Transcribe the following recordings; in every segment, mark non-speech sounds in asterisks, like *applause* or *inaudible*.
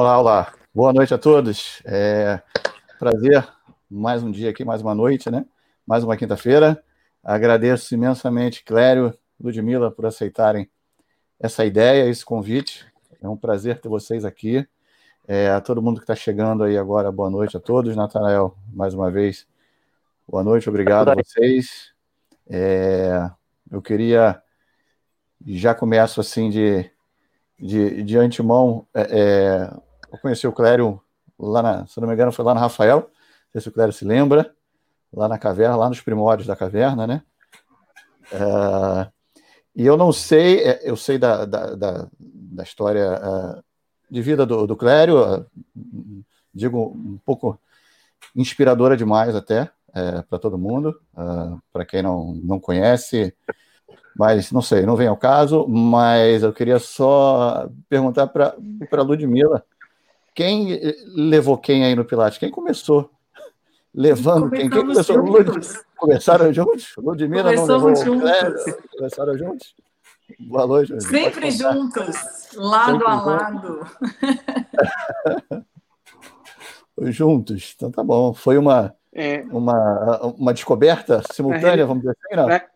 Olá, olá. Boa noite a todos. É prazer, mais um dia aqui, mais uma noite, né? Mais uma quinta-feira. Agradeço imensamente, Clério, Ludmila, por aceitarem essa ideia, esse convite. É um prazer ter vocês aqui. É, a todo mundo que está chegando aí agora, boa noite a todos. Natanael, mais uma vez, boa noite, obrigado a vocês. É, eu queria, já começo assim de, de, de antemão, é, é, eu conheci o Clério lá na, se não me engano, foi lá na Rafael, não sei se o Clério se lembra, lá na caverna, lá nos primórdios da caverna, né? É, e eu não sei, é, eu sei da, da, da, da história uh, de vida do, do Clério, digo um pouco inspiradora demais até é, para todo mundo, para quem não, não conhece, mas não sei, não vem ao caso, mas eu queria só perguntar para a Ludmilla, quem levou quem aí no Pilates? Quem começou levando quem? Quem começou? Juntos. Começaram juntos? Ludmilla não levou juntos. Começaram juntos? Boa noite. Sempre juntos, lado Sempre a lado. *laughs* juntos, então tá bom. Foi uma, é. uma, uma descoberta simultânea, vamos dizer assim, não? É.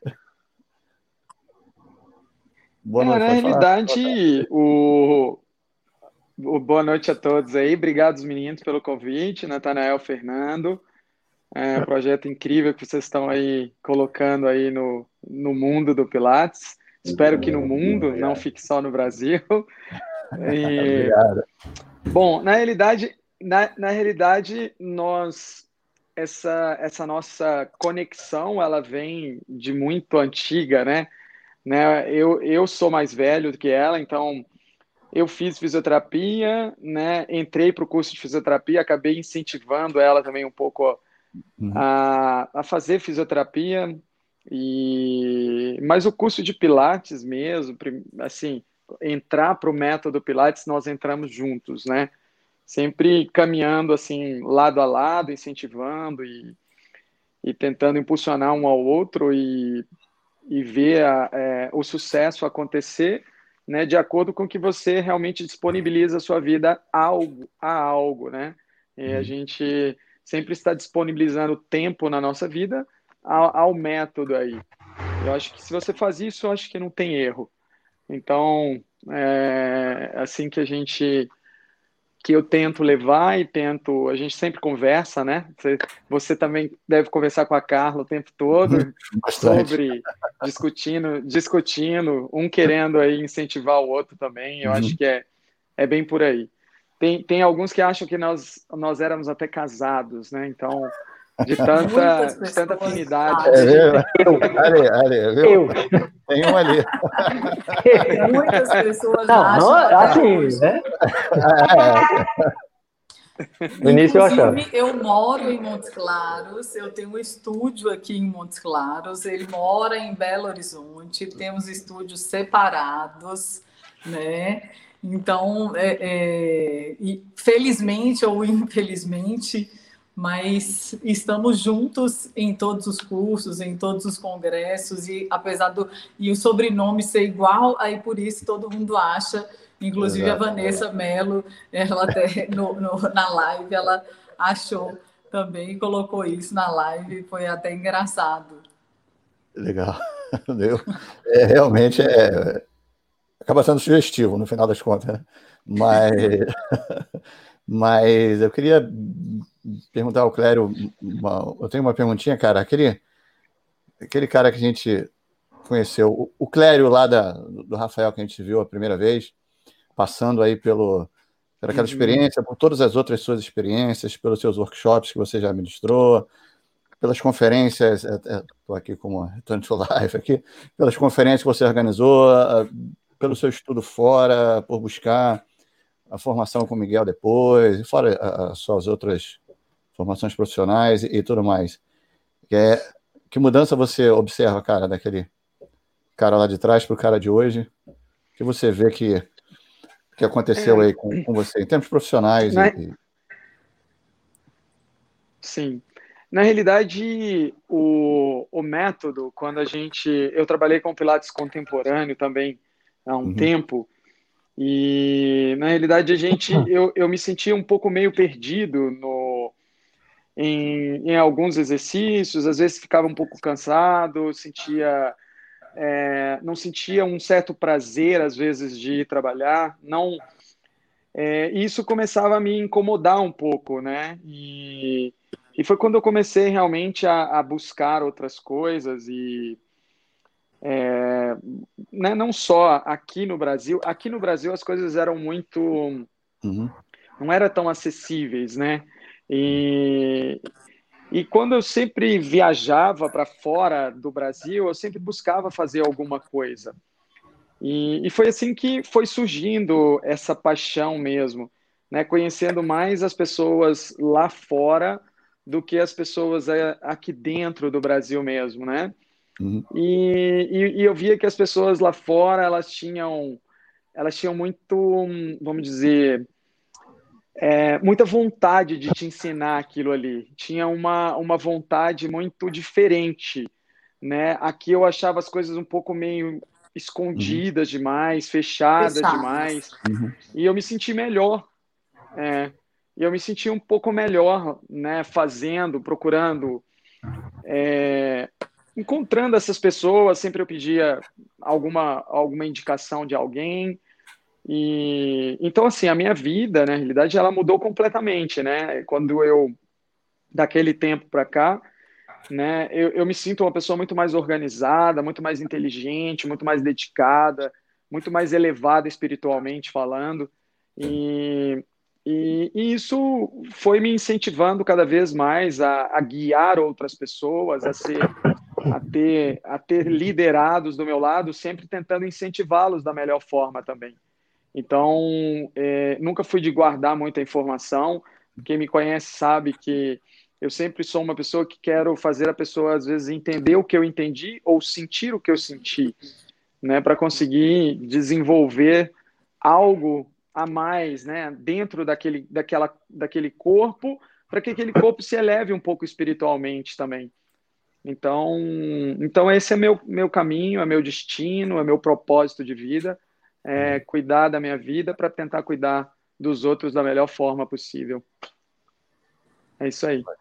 Boa noite, na realidade, o, boa noite a todos aí. Obrigado, meninos, pelo convite. Natanael Fernando. É um projeto incrível que vocês estão aí colocando aí no, no mundo do Pilates. Espero que no mundo, não fique só no Brasil. *laughs* E, bom, na realidade, na, na realidade, nós essa essa nossa conexão, ela vem de muito antiga, né? né? Eu, eu sou mais velho do que ela, então eu fiz fisioterapia, né? Entrei para o curso de fisioterapia, acabei incentivando ela também um pouco uhum. a, a fazer fisioterapia. E mas o curso de Pilates mesmo, assim, entrar para o método Pilates, nós entramos juntos, né? Sempre caminhando assim lado a lado, incentivando e, e tentando impulsionar um ao outro e, e ver a, é, o sucesso acontecer né, de acordo com que você realmente disponibiliza a sua vida a algo, a algo, né? E a uhum. gente sempre está disponibilizando tempo na nossa vida ao, ao, método aí. Eu acho que se você faz isso, eu acho que não tem erro. Então, é assim que a gente que eu tento levar e tento. A gente sempre conversa, né? Você, você também deve conversar com a Carla o tempo todo *laughs* sobre discutindo, discutindo, um querendo aí incentivar o outro também. Eu uhum. acho que é, é bem por aí. Tem, tem alguns que acham que nós, nós éramos até casados, né? Então, de tanta, de tanta afinidade. É, eu, ali, ali, viu? Eu. Tem um ali. *laughs* Muitas pessoas não, acham. Não, assim, né? No início eu achava. Eu moro em Montes Claros, eu tenho um estúdio aqui em Montes Claros, ele mora em Belo Horizonte, temos estúdios separados, né? Então, é, é, felizmente ou infelizmente, mas estamos juntos em todos os cursos, em todos os congressos, e apesar do e o sobrenome ser igual, aí por isso todo mundo acha, inclusive Exato. a Vanessa Mello, ela até *laughs* no, no, na live, ela achou também e colocou isso na live, foi até engraçado. Legal. *laughs* É, realmente é, acaba sendo sugestivo no final das contas, né? mas, *laughs* mas eu queria perguntar ao Clério, uma, eu tenho uma perguntinha, cara. Aquele, aquele cara que a gente conheceu, o, o Clério lá da, do Rafael que a gente viu a primeira vez, passando aí pelo, pela aquela uhum. experiência, por todas as outras suas experiências, pelos seus workshops que você já ministrou, pelas conferências, estou é, é, aqui como Return to Life aqui, pelas conferências que você organizou, pelo seu estudo fora, por buscar a formação com o Miguel depois, fora as suas outras formações profissionais e, e tudo mais. Que, é, que mudança você observa, cara, daquele cara lá de trás para o cara de hoje? que você vê que, que aconteceu é, aí com, com você, em termos profissionais? Na, e, Sim. Na realidade, o, o método, quando a gente. Eu trabalhei com Pilates contemporâneo também há um uhum. tempo, E na realidade a gente, *laughs* eu, eu me sentia um pouco meio perdido no, em, em alguns exercícios, às vezes ficava um pouco cansado, sentia é, não sentia um certo prazer às vezes de ir trabalhar, não é, isso começava a me incomodar um pouco, né? E, e foi quando eu comecei realmente a, a buscar outras coisas e é, né, não só aqui no Brasil, aqui no Brasil as coisas eram muito, uhum. não eram tão acessíveis, né? E, e quando eu sempre viajava para fora do Brasil, eu sempre buscava fazer alguma coisa. E, e, foi assim que foi surgindo essa paixão mesmo, né? Conhecendo mais as pessoas lá fora do que as pessoas aqui dentro do Brasil mesmo, né? Uhum. E, e, e, eu via que as pessoas lá fora elas tinham elas tinham muito, vamos dizer, é, muita vontade de te ensinar aquilo ali. Tinha uma, uma vontade muito diferente, né? Aqui eu achava as coisas um pouco meio escondidas uhum. demais, fechadas demais, uhum. e eu me senti melhor. É, e eu me senti um pouco melhor, né? Fazendo, procurando, é, encontrando essas pessoas. Sempre eu pedia alguma alguma indicação de alguém e então assim, a minha vida, na realidade, ela mudou completamente, né? Quando eu daquele tempo para cá, né, eu, eu me sinto uma pessoa muito mais organizada, muito mais inteligente, muito mais dedicada, muito mais elevada espiritualmente falando. E, e, e, isso foi me incentivando cada vez mais a, a, guiar outras pessoas, a ser, a ter, a ter liderados do meu lado, sempre tentando incentivá-los da melhor forma também. Então, é, nunca fui de guardar muita informação. Quem me conhece sabe que eu sempre sou uma pessoa que quero fazer a pessoa, às vezes, entender o que eu entendi ou sentir o que eu senti, né, para conseguir desenvolver algo a mais, né, dentro daquele, daquela, daquele corpo, para que aquele corpo se eleve um pouco espiritualmente também. Então, então esse é meu, meu caminho, é meu destino, é meu propósito de vida é, cuidar da minha vida para tentar cuidar dos outros da melhor forma possível. É isso aí. *laughs*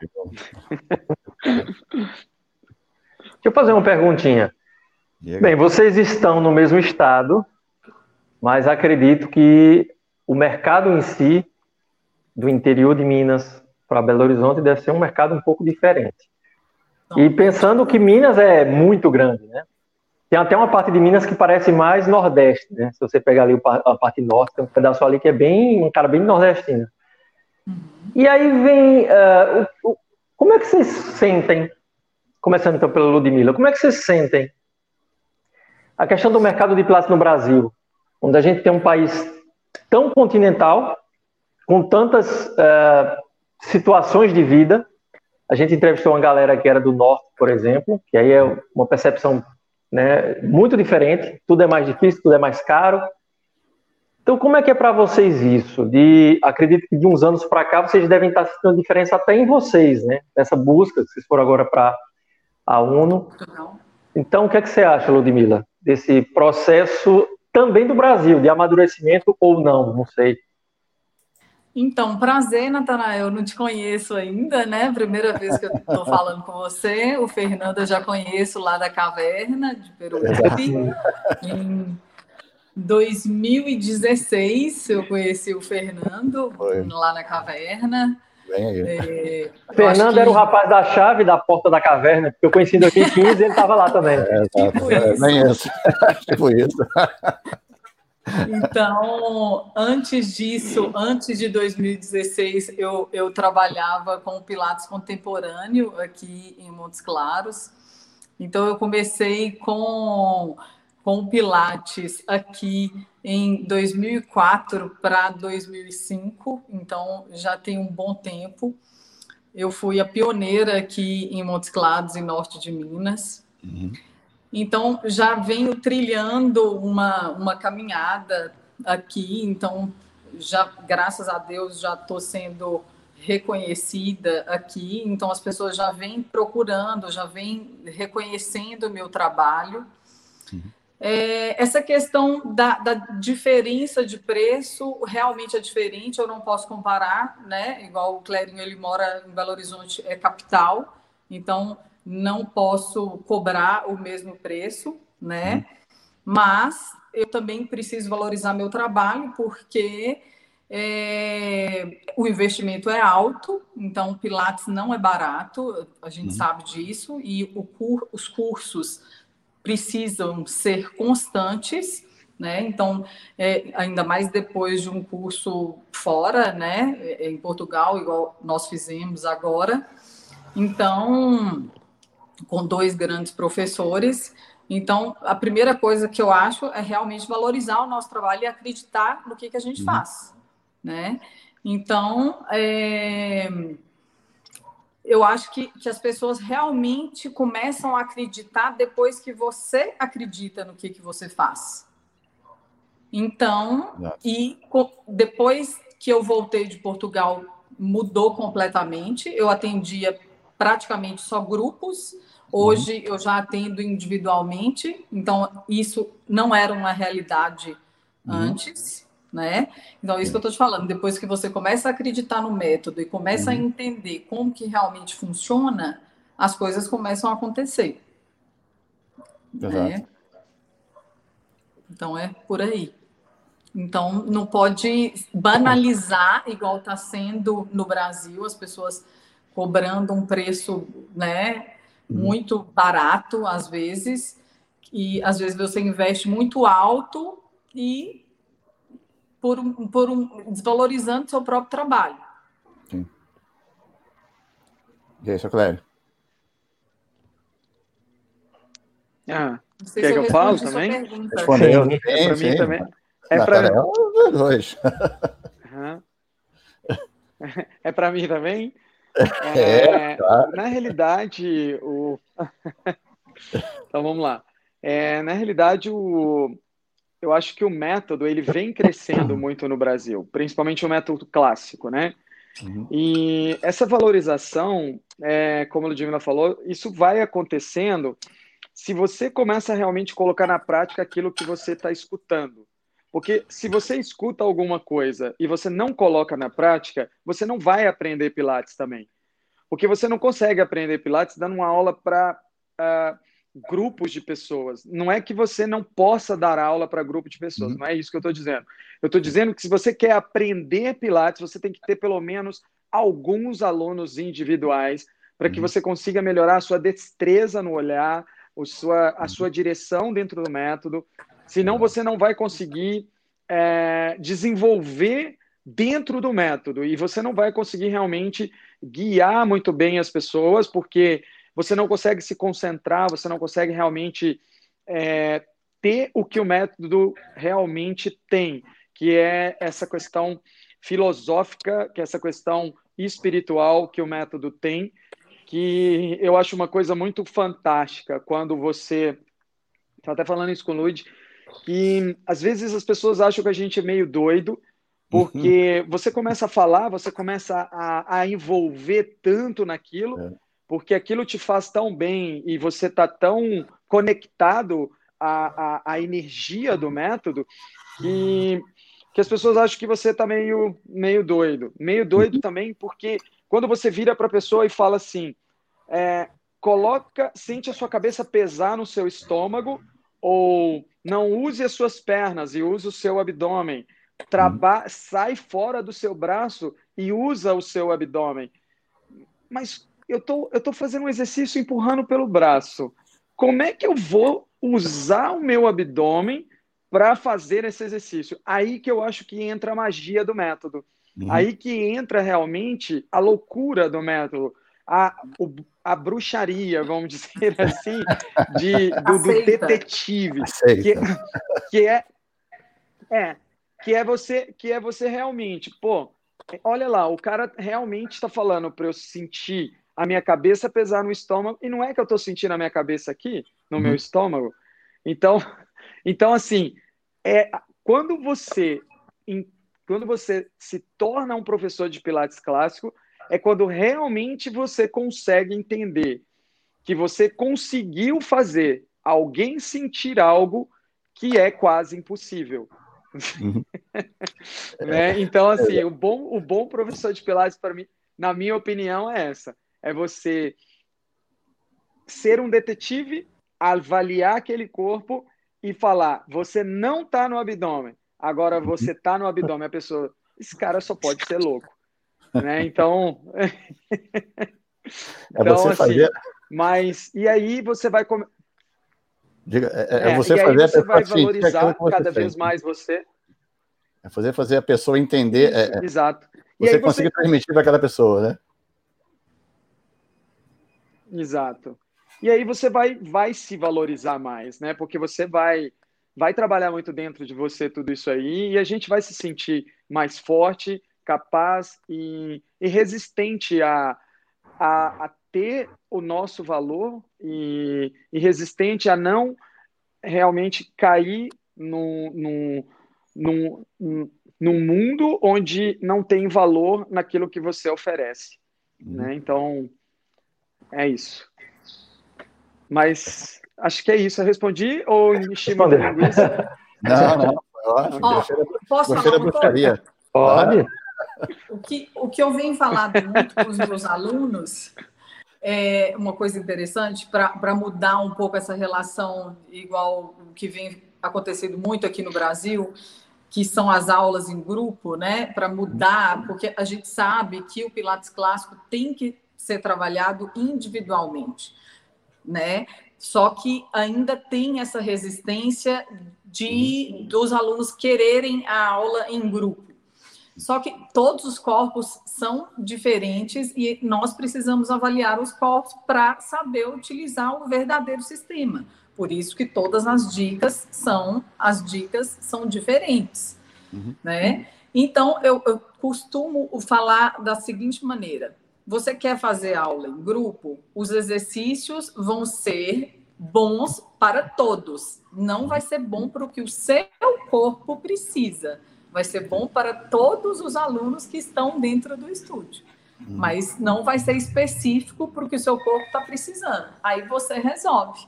Deixa eu fazer uma perguntinha. Bem, vocês estão no mesmo estado, mas acredito que o mercado em si, do interior de Minas para Belo Horizonte, deve ser um mercado um pouco diferente. E pensando que Minas é muito grande, né? Tem até uma parte de Minas que parece mais Nordeste, né? Se você pegar ali a parte norte, tem um pedaço ali que é bem, um cara bem nordestino. Uhum. E aí vem, uh, o, o, como é que vocês sentem, começando então pela Ludmilla, como é que vocês sentem a questão do mercado de plástico no Brasil, onde a gente tem um país tão continental, com tantas uh, situações de vida, a gente entrevistou uma galera que era do norte, por exemplo, que aí é uma percepção né? Muito diferente, tudo é mais difícil, tudo é mais caro. Então, como é que é para vocês isso? De, acredito que de uns anos para cá vocês devem estar sentindo diferença até em vocês, né? Nessa busca, que vocês foram agora para a ONU. Então, o que é que você acha, Ludmila, desse processo também do Brasil, de amadurecimento ou não, não sei. Então, prazer, Natanael. Eu não te conheço ainda, né? Primeira vez que eu estou falando com você. O Fernando eu já conheço lá da caverna de Peruíbe. Em 2016 eu conheci o Fernando Foi. lá na caverna. É, Fernando que... era o rapaz da chave da porta da caverna, porque eu conheci em 2015 e ele estava lá também. É, tipo é, isso. É, isso. *laughs* tipo isso. Então, antes disso, antes de 2016, eu, eu trabalhava com Pilates contemporâneo aqui em Montes Claros. Então, eu comecei com, com Pilates aqui em 2004 para 2005, então já tem um bom tempo. Eu fui a pioneira aqui em Montes Claros, em norte de Minas. Uhum. Então, já venho trilhando uma, uma caminhada aqui, então, já, graças a Deus, já estou sendo reconhecida aqui, então as pessoas já vêm procurando, já vêm reconhecendo o meu trabalho. Uhum. É, essa questão da, da, diferença de preço realmente é diferente, eu não posso comparar, né? Igual o Clerinho, ele mora em Belo Horizonte, é capital, então não posso cobrar o mesmo preço, né? Mas eu também preciso valorizar meu trabalho, porque é, o investimento é alto, então Pilates não é barato, a gente uhum. sabe disso, e cur, os cursos precisam ser constantes, né? Então, é, ainda mais depois de um curso fora, né? Em Portugal, igual nós fizemos agora. Então, com dois grandes professores. Então, a primeira coisa que eu acho é realmente valorizar o nosso trabalho e acreditar no que, que a gente uhum. faz, né? Então, é... eu acho que, que as pessoas realmente começam a acreditar depois que você acredita no que, que você faz. Então, e depois que eu voltei de Portugal, mudou completamente. Eu atendia praticamente só grupos, Hoje eu já atendo individualmente, então isso não era uma realidade uhum. antes, né? Então, isso que eu estou te falando, depois que você começa a acreditar no método e começa uhum. a entender como que realmente funciona, as coisas começam a acontecer. Exato. Né? Então, é por aí. Então, não pode banalizar, igual está sendo no Brasil, as pessoas cobrando um preço, né? Uhum. muito barato às vezes, e às vezes você investe muito alto e por um, por um desvalorizando seu próprio trabalho. Sim. E aí, seu Clério? Ah, quer que eu, eu falo também? Respondeu. É para *laughs* mim também. É para dois. É para mim também? É, é claro. Na realidade, o. *laughs* então vamos lá. É, na realidade, o... eu acho que o método ele vem crescendo muito no Brasil, principalmente o método clássico, né? Uhum. E essa valorização, é, como a Ludmilla falou, isso vai acontecendo se você começa a realmente colocar na prática aquilo que você está escutando. Porque se você escuta alguma coisa e você não coloca na prática, você não vai aprender Pilates também. Porque você não consegue aprender Pilates dando uma aula para uh, ah, grupos de pessoas. Não é que você não possa dar aula para grupo de pessoas, uhum. não é isso que eu estou dizendo. Eu estou dizendo que se você quer aprender Pilates, você tem que ter pelo menos alguns alunos individuais para que uhum. você consiga melhorar a sua destreza no olhar, a sua, a sua direção dentro do método, Senão você não vai conseguir é, desenvolver dentro do método e você não vai conseguir realmente guiar muito bem as pessoas, porque você não consegue se concentrar, você não consegue realmente é, ter o que o método realmente tem, que é essa questão filosófica, que é essa questão espiritual que o método tem, que eu acho uma coisa muito fantástica quando você. Estava até falando isso com o Lud, que às vezes as pessoas acham que a gente é meio doido, porque uhum. você começa a falar, você começa a, a envolver tanto naquilo, é. porque aquilo te faz tão bem e você está tão conectado à, à, à, energia do método que, que as pessoas acham que você está meio, meio doido. Meio doido uhum. também, porque quando você vira para a pessoa e fala assim, é, coloca, sente a sua cabeça pesar no seu estômago ou não use as suas pernas e use o seu abdômen. Traba sai fora do seu braço e usa o seu abdômen. Mas eu tô, eu tô fazendo um exercício empurrando pelo braço. Como é que eu vou usar o meu abdômen para fazer esse exercício? Aí que eu acho que entra a magia do método. Uhum. Aí que entra realmente a loucura do método a, o, a bruxaria, vamos dizer *laughs* assim, de, do, do detetive, que, que, é, é que é você que é você realmente, pô, olha lá, o cara realmente está falando para eu sentir a minha cabeça pesar no estômago e não é que eu estou sentindo a minha cabeça aqui no uhum. meu estômago. Então, *laughs* então assim, é quando você quando você se torna um professor de pilates clássico, é quando realmente você consegue entender que você conseguiu fazer alguém sentir algo que é quase impossível. Uhum. *laughs* né? Então, assim, o bom, o bom professor de Pilates, para mim, na minha opinião, é essa: é você ser um detetive, avaliar aquele corpo e falar: você não está no abdômen, agora uhum. você está no abdômen. A pessoa, esse cara só pode ser louco. Né? Então. *laughs* É então, você assim, fazer... mas e aí você vai comer. Diga, é, é, é você fazer você vai valorizar cada vez mais você. É fazer, fazer a pessoa entender. Isso, é, é, exato. E você conseguir você... transmitir para aquela pessoa, né? Exato. E aí você vai, vai se valorizar mais, né? Porque você vai, vai trabalhar muito dentro de você tudo isso aí e a gente vai se sentir mais forte, capaz e, e resistente a, a, a ter o nosso valor e, e, resistente a não realmente cair num, num, num, num mundo onde não tem valor naquilo que você oferece. Uhum. Né? Então, é isso. Mas acho que é isso. Eu respondi ou enchi muita linguiça? Não, não. Oh, posso falar uma coisa? Pode. O que, o que eu venho falando muito com os meus alunos é uma coisa interessante para mudar um pouco essa relação, igual o que vem acontecendo muito aqui no Brasil, que são as aulas em grupo, né? Para mudar, porque a gente sabe que o Pilates clássico tem que ser trabalhado individualmente, né? Só que ainda tem essa resistência de dos alunos quererem a aula em grupo. Só que todos os corpos são diferentes e nós precisamos avaliar os corpos para saber utilizar o verdadeiro sistema. Por isso que todas as dicas são as dicas são diferentes, uhum. né? Então eu, eu costumo falar da seguinte maneira: você quer fazer aula em grupo, os exercícios vão ser bons para todos. Não vai ser bom para o que o seu corpo precisa vai ser bom para todos os alunos que estão dentro do estúdio. Hum. Mas não vai ser específico para o que o seu corpo está precisando. Aí você resolve.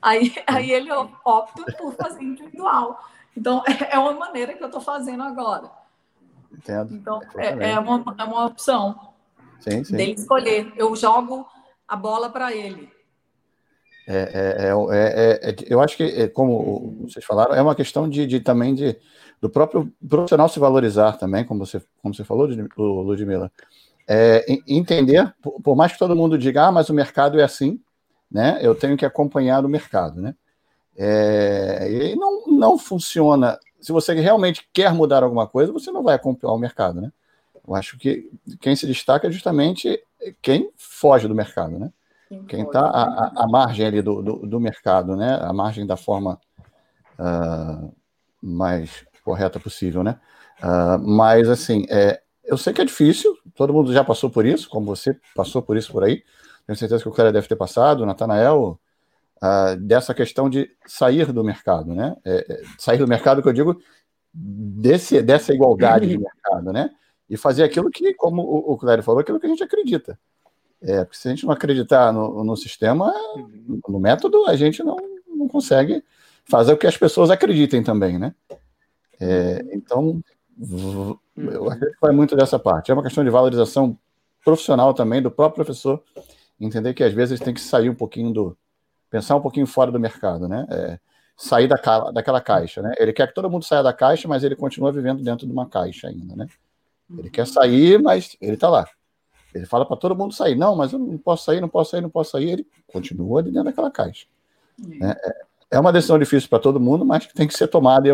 Aí, *laughs* aí ele opta por fazer individual. Então, *laughs* é uma maneira que eu estou fazendo agora. Entendo. Então, é, é, uma, é uma opção sim, sim. dele escolher. Eu jogo a bola para ele. É, é, é, é, eu acho que, como vocês falaram, é uma questão de, de também de do próprio profissional se valorizar também, como você, como você falou, Ludmila. É, entender, por mais que todo mundo diga, ah, mas o mercado é assim, né? Eu tenho que acompanhar o mercado, né? É, e não, não funciona. Se você realmente quer mudar alguma coisa, você não vai acompanhar o mercado, né? Eu acho que quem se destaca é justamente quem foge do mercado, né? Quem está à, à, margem ali do, do, do, mercado, né? A margem da forma uh, mais correta possível, né? Uh, mas, assim, é, eu sei que é difícil, todo mundo já passou por isso, como você passou por isso por aí. Tenho certeza que o cara deve ter passado, o Natanael, uh, dessa questão de sair do mercado, né? É, é, sair do mercado, que eu digo, desse, dessa igualdade de mercado, né? E fazer aquilo que, como o, o Clério falou, aquilo que a gente acredita. É, porque se a gente não acreditar no, no sistema, no método, a gente não, não consegue fazer o que as pessoas acreditem também, né? É, então, eu acredito que vai muito dessa parte. É uma questão de valorização profissional também do próprio professor, entender que às vezes tem que sair um pouquinho do. pensar um pouquinho fora do mercado, né? É, sair da, daquela caixa, né? Ele quer que todo mundo saia da caixa, mas ele continua vivendo dentro de uma caixa ainda, né? Ele quer sair, mas ele está lá. Ele fala para todo mundo sair. Não, mas eu não posso sair, não posso sair, não posso sair. Ele continua ali dentro daquela caixa. Né? É, é uma decisão difícil para todo mundo, mas que tem que ser tomada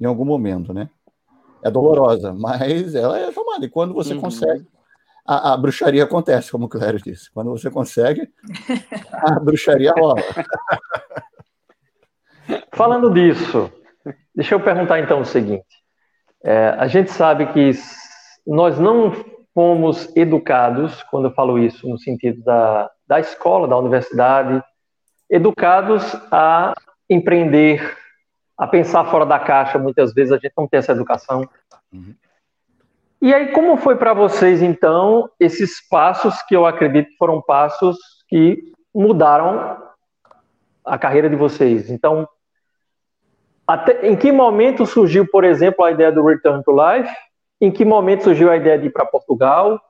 em algum momento, né? É dolorosa, mas ela é tomada. E quando você uhum. consegue, a, a, bruxaria acontece, como o Clério disse. Quando você consegue, *laughs* a bruxaria rola. Falando disso, deixa eu perguntar então o seguinte. É, a gente sabe que nós não fomos educados, quando eu falo isso no sentido da, da escola, da universidade, educados a empreender, a pensar fora da caixa. Muitas vezes a gente não tem essa educação. Uhum. E aí, como foi para vocês, então, esses passos que eu acredito foram passos que mudaram a carreira de vocês? Então, até, em que momento surgiu, por exemplo, a ideia do Return to Life? Em que momento surgiu a ideia de ir para Portugal?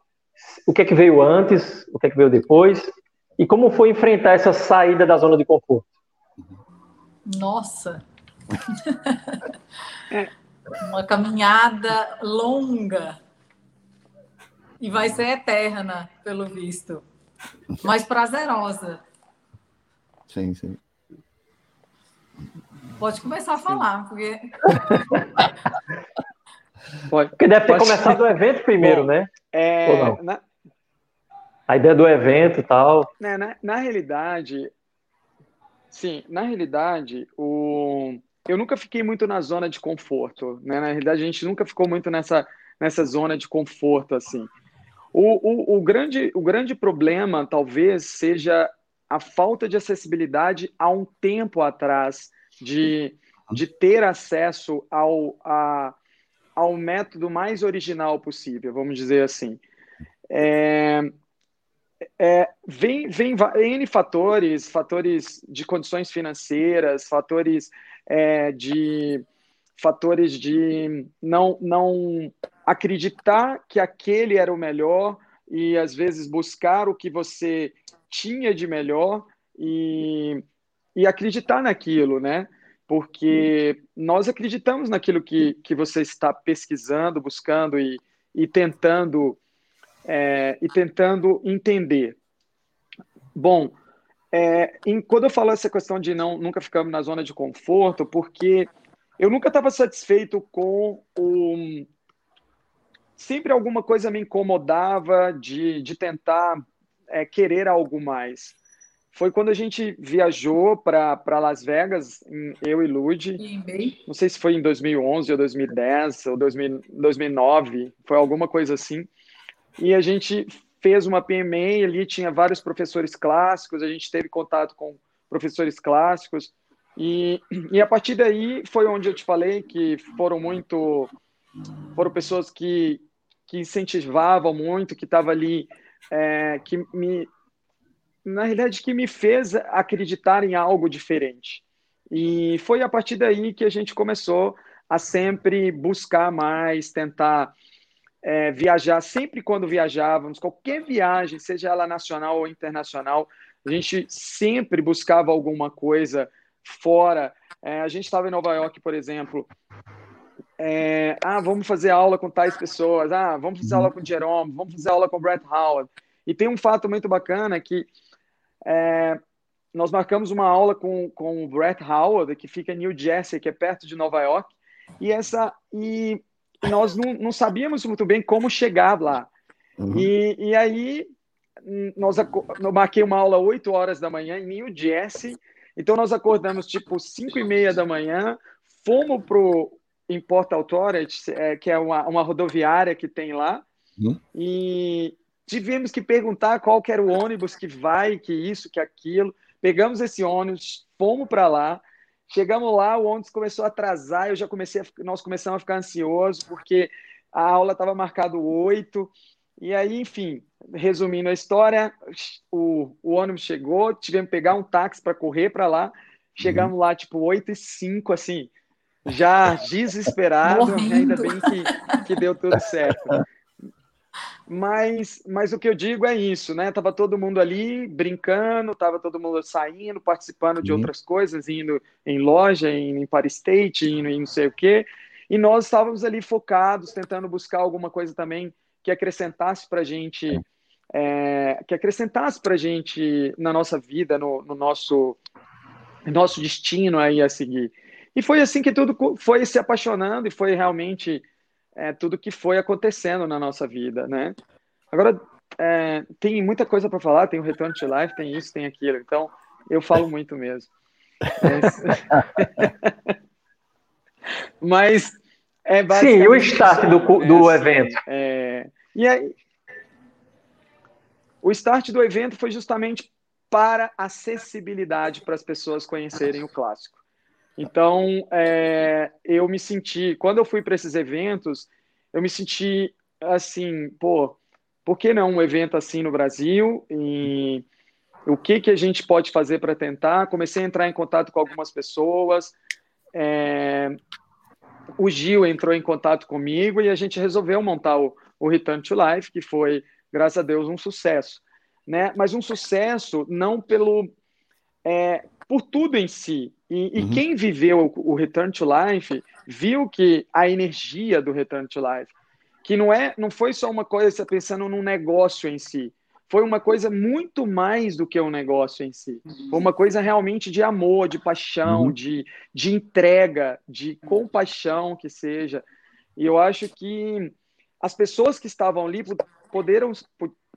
O que é que veio antes? O que é que veio depois? E como foi enfrentar essa saída da zona de conforto? Nossa! *laughs* Uma caminhada longa e vai ser eterna, pelo visto, mas prazerosa. Sim, sim. Pode começar a falar, porque. Pode. Porque deve ter Pode começado ser. o evento primeiro, Bom, né? É, na... A ideia do evento e tal. Na, né, na, na, realidade, sim, na realidade, o... eu nunca fiquei muito na zona de conforto. Né? Na realidade, a gente nunca ficou muito nessa, nessa zona de conforto, assim. O, o, o, grande, o grande problema, talvez, seja a falta de acessibilidade há um tempo atrás de, de ter acesso ao, a, ao método mais original possível, vamos dizer assim. É, é, vem, vem N fatores, fatores de condições financeiras, fatores é, de fatores de não, não acreditar que aquele era o melhor e às vezes buscar o que você tinha de melhor e, e acreditar naquilo, né? Porque nós acreditamos naquilo que, que você está pesquisando, buscando e, e tentando é, e tentando entender. Bom, é, em, quando eu falo essa questão de não nunca ficamos na zona de conforto, porque eu nunca estava satisfeito com o, sempre alguma coisa me incomodava de, de tentar é, querer algo mais. Foi quando a gente viajou para Las Vegas, eu e Lud. Não sei se foi em 2011 ou 2010 ou 2000, 2009, foi alguma coisa assim. E a gente fez uma PMA, ali tinha vários professores clássicos, a gente teve contato com professores clássicos. E, e a partir daí foi onde eu te falei que foram muito foram pessoas que, que incentivavam muito, que estava ali, é, que me, na realidade, que me fez acreditar em algo diferente. E foi a partir daí que a gente começou a sempre buscar mais, tentar é, viajar, sempre quando viajávamos, qualquer viagem, seja ela nacional ou internacional, a gente sempre buscava alguma coisa fora. É, a gente estava em Nova York, por exemplo, é, ah, vamos fazer aula com tais pessoas, ah, vamos fazer aula com Jerome, vamos fazer aula com Brett Howard. E tem um fato muito bacana que é, nós marcamos uma aula com, com o Brett Howard, que fica em New Jersey, que é perto de Nova York, e essa e nós não, não sabíamos muito bem como chegar lá. Uhum. E, e aí nós eu marquei uma aula 8 horas da manhã em New Jersey, então nós acordamos tipo 5 e meia da manhã, fomos pro em Port Authority, é, que é uma, uma rodoviária que tem lá, uhum. e tivemos que perguntar qual que era o ônibus que vai, que isso, que aquilo. Pegamos esse ônibus, fomos para lá, chegamos lá, o ônibus começou a atrasar, eu já comecei, a, nós começamos a ficar ansiosos, porque a aula estava marcada oito, e aí, enfim, resumindo a história, o, o ônibus chegou, tivemos que pegar um táxi para correr para lá, chegamos uhum. lá tipo oito e cinco, assim, já desesperado, Morrendo. ainda bem que, que deu tudo certo. *laughs* Mas, mas o que eu digo é isso, né? Tava todo mundo ali brincando, tava todo mundo saindo, participando de uhum. outras coisas, indo em loja, indo em Paris State, indo em não sei o quê. E nós estávamos ali focados, tentando buscar alguma coisa também que acrescentasse para a gente, é, que acrescentasse para a gente na nossa vida, no, no nosso, nosso destino aí a seguir. E foi assim que tudo foi se apaixonando e foi realmente é, tudo que foi acontecendo na nossa vida, né? Agora, é, tem muita coisa para falar, tem o Return to Life, tem isso, tem aquilo, então eu falo muito mesmo. Mas *laughs* é Sim, e o start do, do evento? É, e aí, o start do evento foi justamente para acessibilidade para as pessoas conhecerem o clássico. Então, é, eu me senti, quando eu fui para esses eventos, eu me senti assim, pô, por que não um evento assim no Brasil? E o que, que a gente pode fazer para tentar? Comecei a entrar em contato com algumas pessoas, é, o Gil entrou em contato comigo e a gente resolveu montar o, o Return to Life, que foi, graças a Deus, um sucesso. Né? Mas um sucesso não pelo é, por tudo em si. E, e uhum. quem viveu o, o Return to Life viu que a energia do Return to Life, que não é, não foi só uma coisa pensando num negócio em si, foi uma coisa muito mais do que um negócio em si. Foi uma coisa realmente de amor, de paixão, uhum. de, de entrega, de compaixão que seja. E eu acho que as pessoas que estavam ali puderam,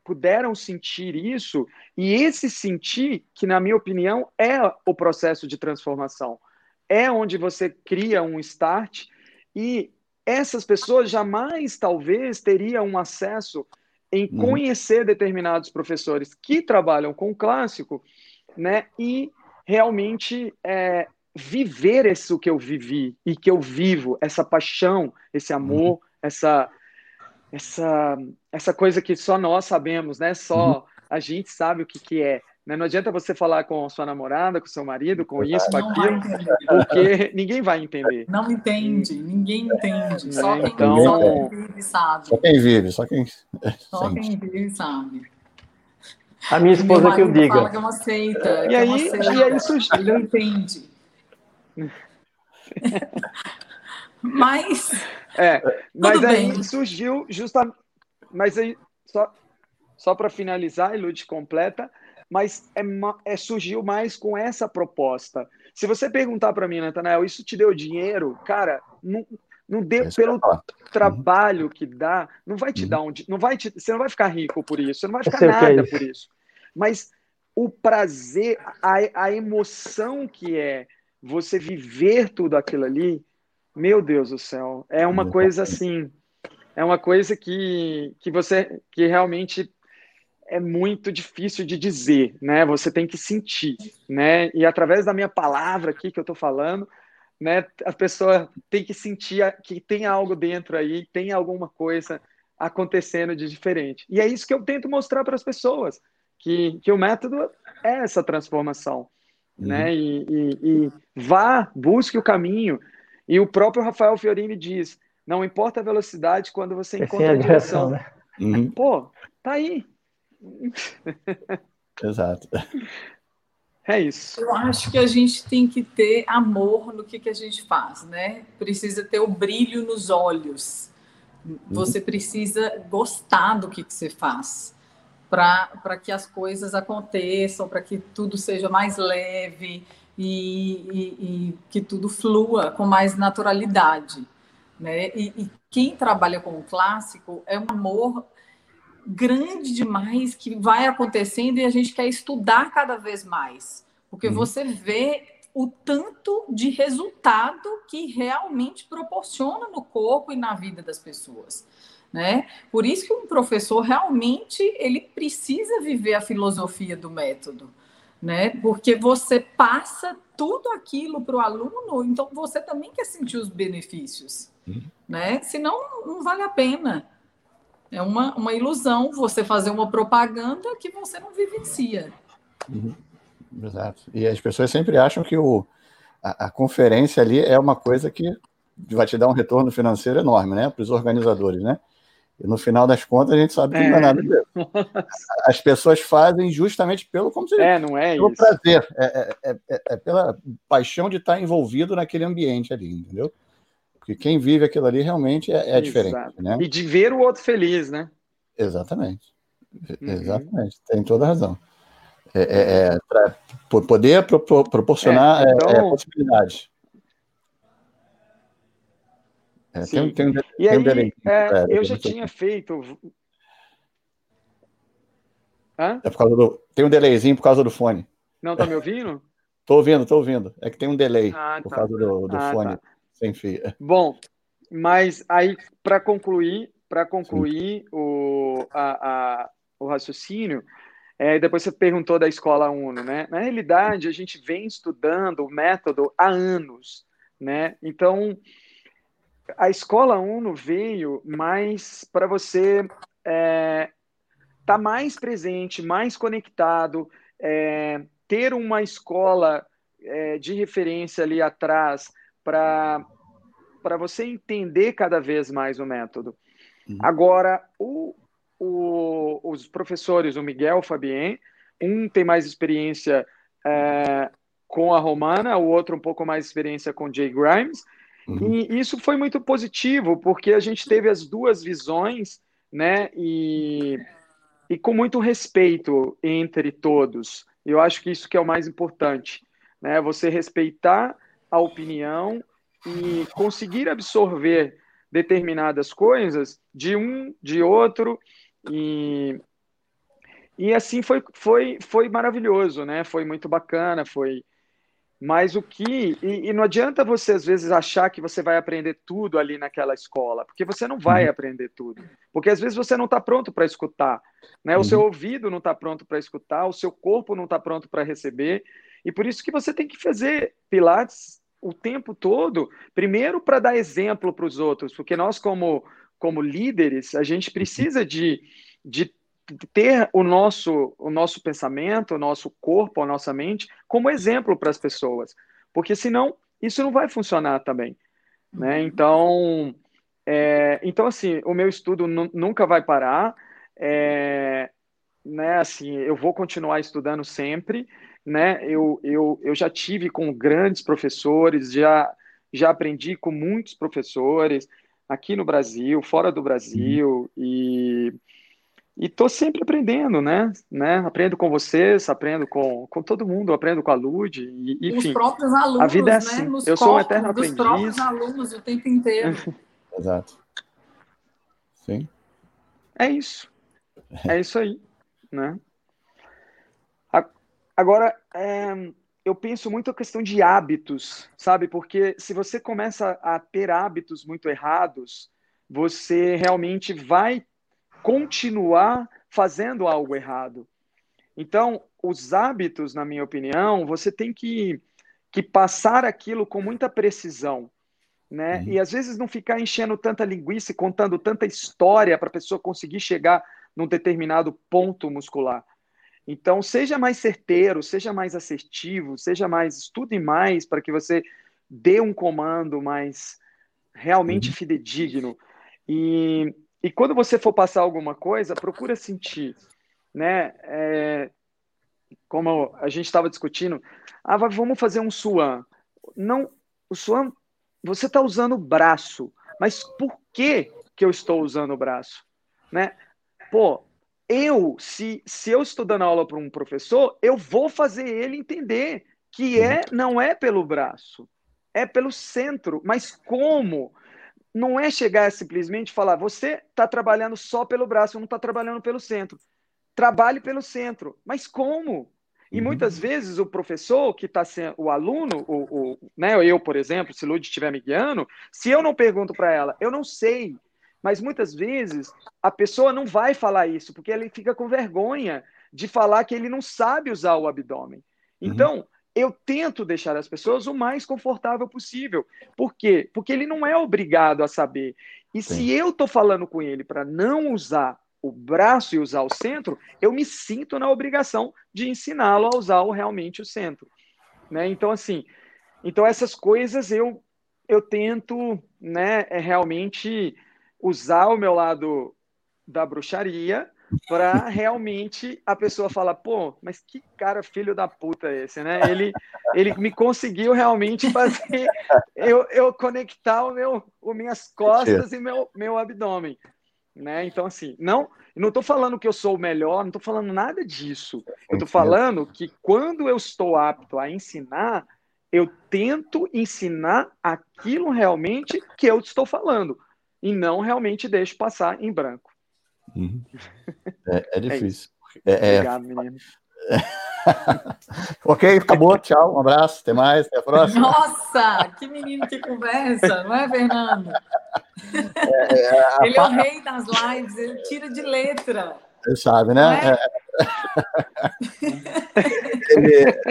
puderam sentir isso, e esse sentir, que na minha opinião é o processo de transformação, é onde você cria um start, e essas pessoas jamais, talvez, teriam um acesso em uhum. conhecer determinados professores que trabalham com o clássico, né, e realmente é, viver isso que eu vivi e que eu vivo, essa paixão, esse amor, uhum. essa essa essa coisa que só nós sabemos, né? Só uhum. a gente sabe o que que é. Né? Não adianta você falar com sua namorada, com seu marido, com isso, com aquilo, porque ninguém vai entender. Não entende, ninguém entende. Né? Só, quem, então... só quem vive sabe. Só quem vive, só quem. Só quem vive sabe. A minha esposa que eu diga. Fala que é uma seita. E, é aí, seita. e aí surgiu. Ele não entende. *laughs* mas. É, mas aí bem. surgiu justamente. Mas aí, só, só para finalizar, e Lud completa, mas é, é, surgiu mais com essa proposta. Se você perguntar para mim, Natanael, isso te deu dinheiro? Cara, não, não deu pelo trabalho que dá, não vai te uhum. dar um, não vai te, você não vai ficar rico por isso, você não vai ficar nada é por isso. Mas o prazer, a, a emoção que é você viver tudo aquilo ali, meu Deus do céu, é uma coisa assim, é uma coisa que, que você que realmente é muito difícil de dizer, né? Você tem que sentir, né? E através da minha palavra aqui que eu estou falando, né? A pessoa tem que sentir que tem algo dentro aí, tem alguma coisa acontecendo de diferente. E é isso que eu tento mostrar para as pessoas, que, que o método é essa transformação, uhum. né? E, e, e vá, busque o caminho. E o próprio Rafael Fiorini diz: não importa a velocidade quando você encontra a direção. Né? Uhum. Pô, tá aí. Exato. É isso. Eu acho que a gente tem que ter amor no que, que a gente faz, né? Precisa ter o brilho nos olhos. Você precisa gostar do que, que você faz para que as coisas aconteçam, para que tudo seja mais leve e, e, e, que tudo flua com mais naturalidade. Né? E, e quem trabalha com o clássico é um amor grande demais que vai acontecendo e a gente quer estudar cada vez mais, porque uhum. você vê o tanto de resultado que realmente proporciona no corpo e na vida das pessoas. Né? Por isso que um professor realmente ele precisa viver a filosofia do método, né? Porque você passa tudo aquilo para o aluno, então você também quer sentir os benefícios, uhum. né? Senão não vale a pena. É uma, uma ilusão você fazer uma propaganda que você não vivencia. Uhum. Exato. E as pessoas sempre acham que o, a, a, conferência ali é uma coisa que vai te dar um retorno financeiro enorme, né? Para os organizadores, né? E no final das contas a gente sabe que é. não é nada disso. *laughs* As pessoas fazem justamente pelo como se é, não é pelo isso. prazer, é, é, é, é, pela paixão de estar envolvido naquele ambiente ali, entendeu? Porque quem vive aquilo ali realmente é, é diferente. Né? E de ver o outro feliz, né? Exatamente. Uhum. Exatamente. Tem toda a razão. É, é, é para poder pro, pro, proporcionar é, é, possibilidades. tem, tem, e tem aí, um eu já tinha feito. Hã? É por causa do, tem um delayzinho por causa do fone. Não tá me ouvindo? *laughs* Tô ouvindo, tô ouvindo. É que tem um delay ah, por tá. causa do, do ah, fone. Tá sem fio. Bom, mas aí para concluir, para concluir o, a, a, o raciocínio, é, depois você perguntou da escola Uno, né? Na realidade, a gente vem estudando o método há anos, né? Então, a escola Uno veio mais para você estar é, tá mais presente, mais conectado, é, ter uma escola é, de referência ali atrás para você entender cada vez mais o método. Uhum. Agora, o, o, os professores, o Miguel, o Fabien, um tem mais experiência é, com a Romana, o outro um pouco mais experiência com Jay Grimes, uhum. e isso foi muito positivo, porque a gente teve as duas visões, né, e, e com muito respeito entre todos. Eu acho que isso que é o mais importante, né, você respeitar a opinião e conseguir absorver determinadas coisas de um, de outro, e, e assim foi, foi, foi maravilhoso, né? Foi muito bacana, foi. Mas o que. E, e, não adianta você, às vezes, achar que você vai aprender tudo ali naquela escola, porque você não vai uhum. aprender tudo. Porque às vezes você não está pronto para escutar. Né? O uhum. seu ouvido não está pronto para escutar, o seu corpo não está pronto para receber. E por isso que você tem que fazer Pilates o tempo todo, primeiro para dar exemplo para os outros, porque nós, como, como líderes, a gente precisa de, de ter o nosso, o nosso pensamento, o nosso corpo, a nossa mente como exemplo para as pessoas, porque senão isso não vai funcionar também. Né? Uhum. Então, é, então, assim, o meu estudo nunca vai parar. É, né, assim, eu vou continuar estudando sempre né? Eu, eu, eu já tive com grandes professores, já, já aprendi com muitos professores aqui no Brasil, fora do Brasil, uhum. e e estou sempre aprendendo, né? né? Aprendo com vocês, aprendo com, com todo mundo, aprendo com a Lud, e, enfim. Os próprios alunos, a vida é né? assim. Nos eu sou um eterno aprendiz. Os próprios alunos o tempo inteiro. *laughs* Exato. Sim. É isso. É isso aí, né? Agora, é, eu penso muito a questão de hábitos, sabe? Porque se você começa a ter hábitos muito errados, você realmente vai continuar fazendo algo errado. Então, os hábitos, na minha opinião, você tem que, que passar aquilo com muita precisão. Né? Uhum. E às vezes não ficar enchendo tanta linguiça e contando tanta história para a pessoa conseguir chegar num determinado ponto muscular. Então, seja mais certeiro, seja mais assertivo, seja mais, estude mais para que você dê um comando mais realmente uhum. fidedigno. E, e quando você for passar alguma coisa, procura sentir, né? É, como a gente estava discutindo, ah, vamos fazer um suan. Não, o suan, você está usando o braço, mas por que que eu estou usando o braço, né? Pô, eu, se, se eu estou dando aula para um professor, eu vou fazer ele entender que é não é pelo braço, é pelo centro. Mas como? Não é chegar simplesmente falar, você está trabalhando só pelo braço, não está trabalhando pelo centro. Trabalhe pelo centro. Mas como? E uhum. muitas vezes o professor que está sendo o aluno, o, o, né, eu, por exemplo, se Lud estiver me guiando, se eu não pergunto para ela, eu não sei mas muitas vezes a pessoa não vai falar isso, porque ele fica com vergonha de falar que ele não sabe usar o abdômen. Uhum. Então, uhum. Eu tento deixar as pessoas o mais confortável possível. Por quê? Porque ele não é obrigado a saber. E Sim. se eu estou falando com ele para não usar o braço e usar o centro, eu me sinto na obrigação de ensiná-lo a usar realmente o centro. Né? Então, assim, então essas coisas eu, eu tento né, é realmente usar o meu lado da bruxaria para realmente a pessoa falar, pô, mas que cara filho da puta é esse, né? Ele, ele me conseguiu realmente fazer eu, eu conectar o meu, o minhas costas e meu, meu abdômen, né? Então, assim, não, não estou falando que eu sou o melhor, não estou falando nada disso. Eu estou falando que quando eu estou apto a ensinar, eu tento ensinar aquilo realmente que eu estou falando e não realmente deixo passar em branco. Uhum. *laughs* É, é, difícil. É, é Obrigado, menino. *laughs* ok, acabou. Tchau, um abraço, até mais, até a próxima. Nossa, que menino que conversa, não é, Fernando? É, é ele é o rei das lives, ele tira de letra. Ele sabe, né? É? ele,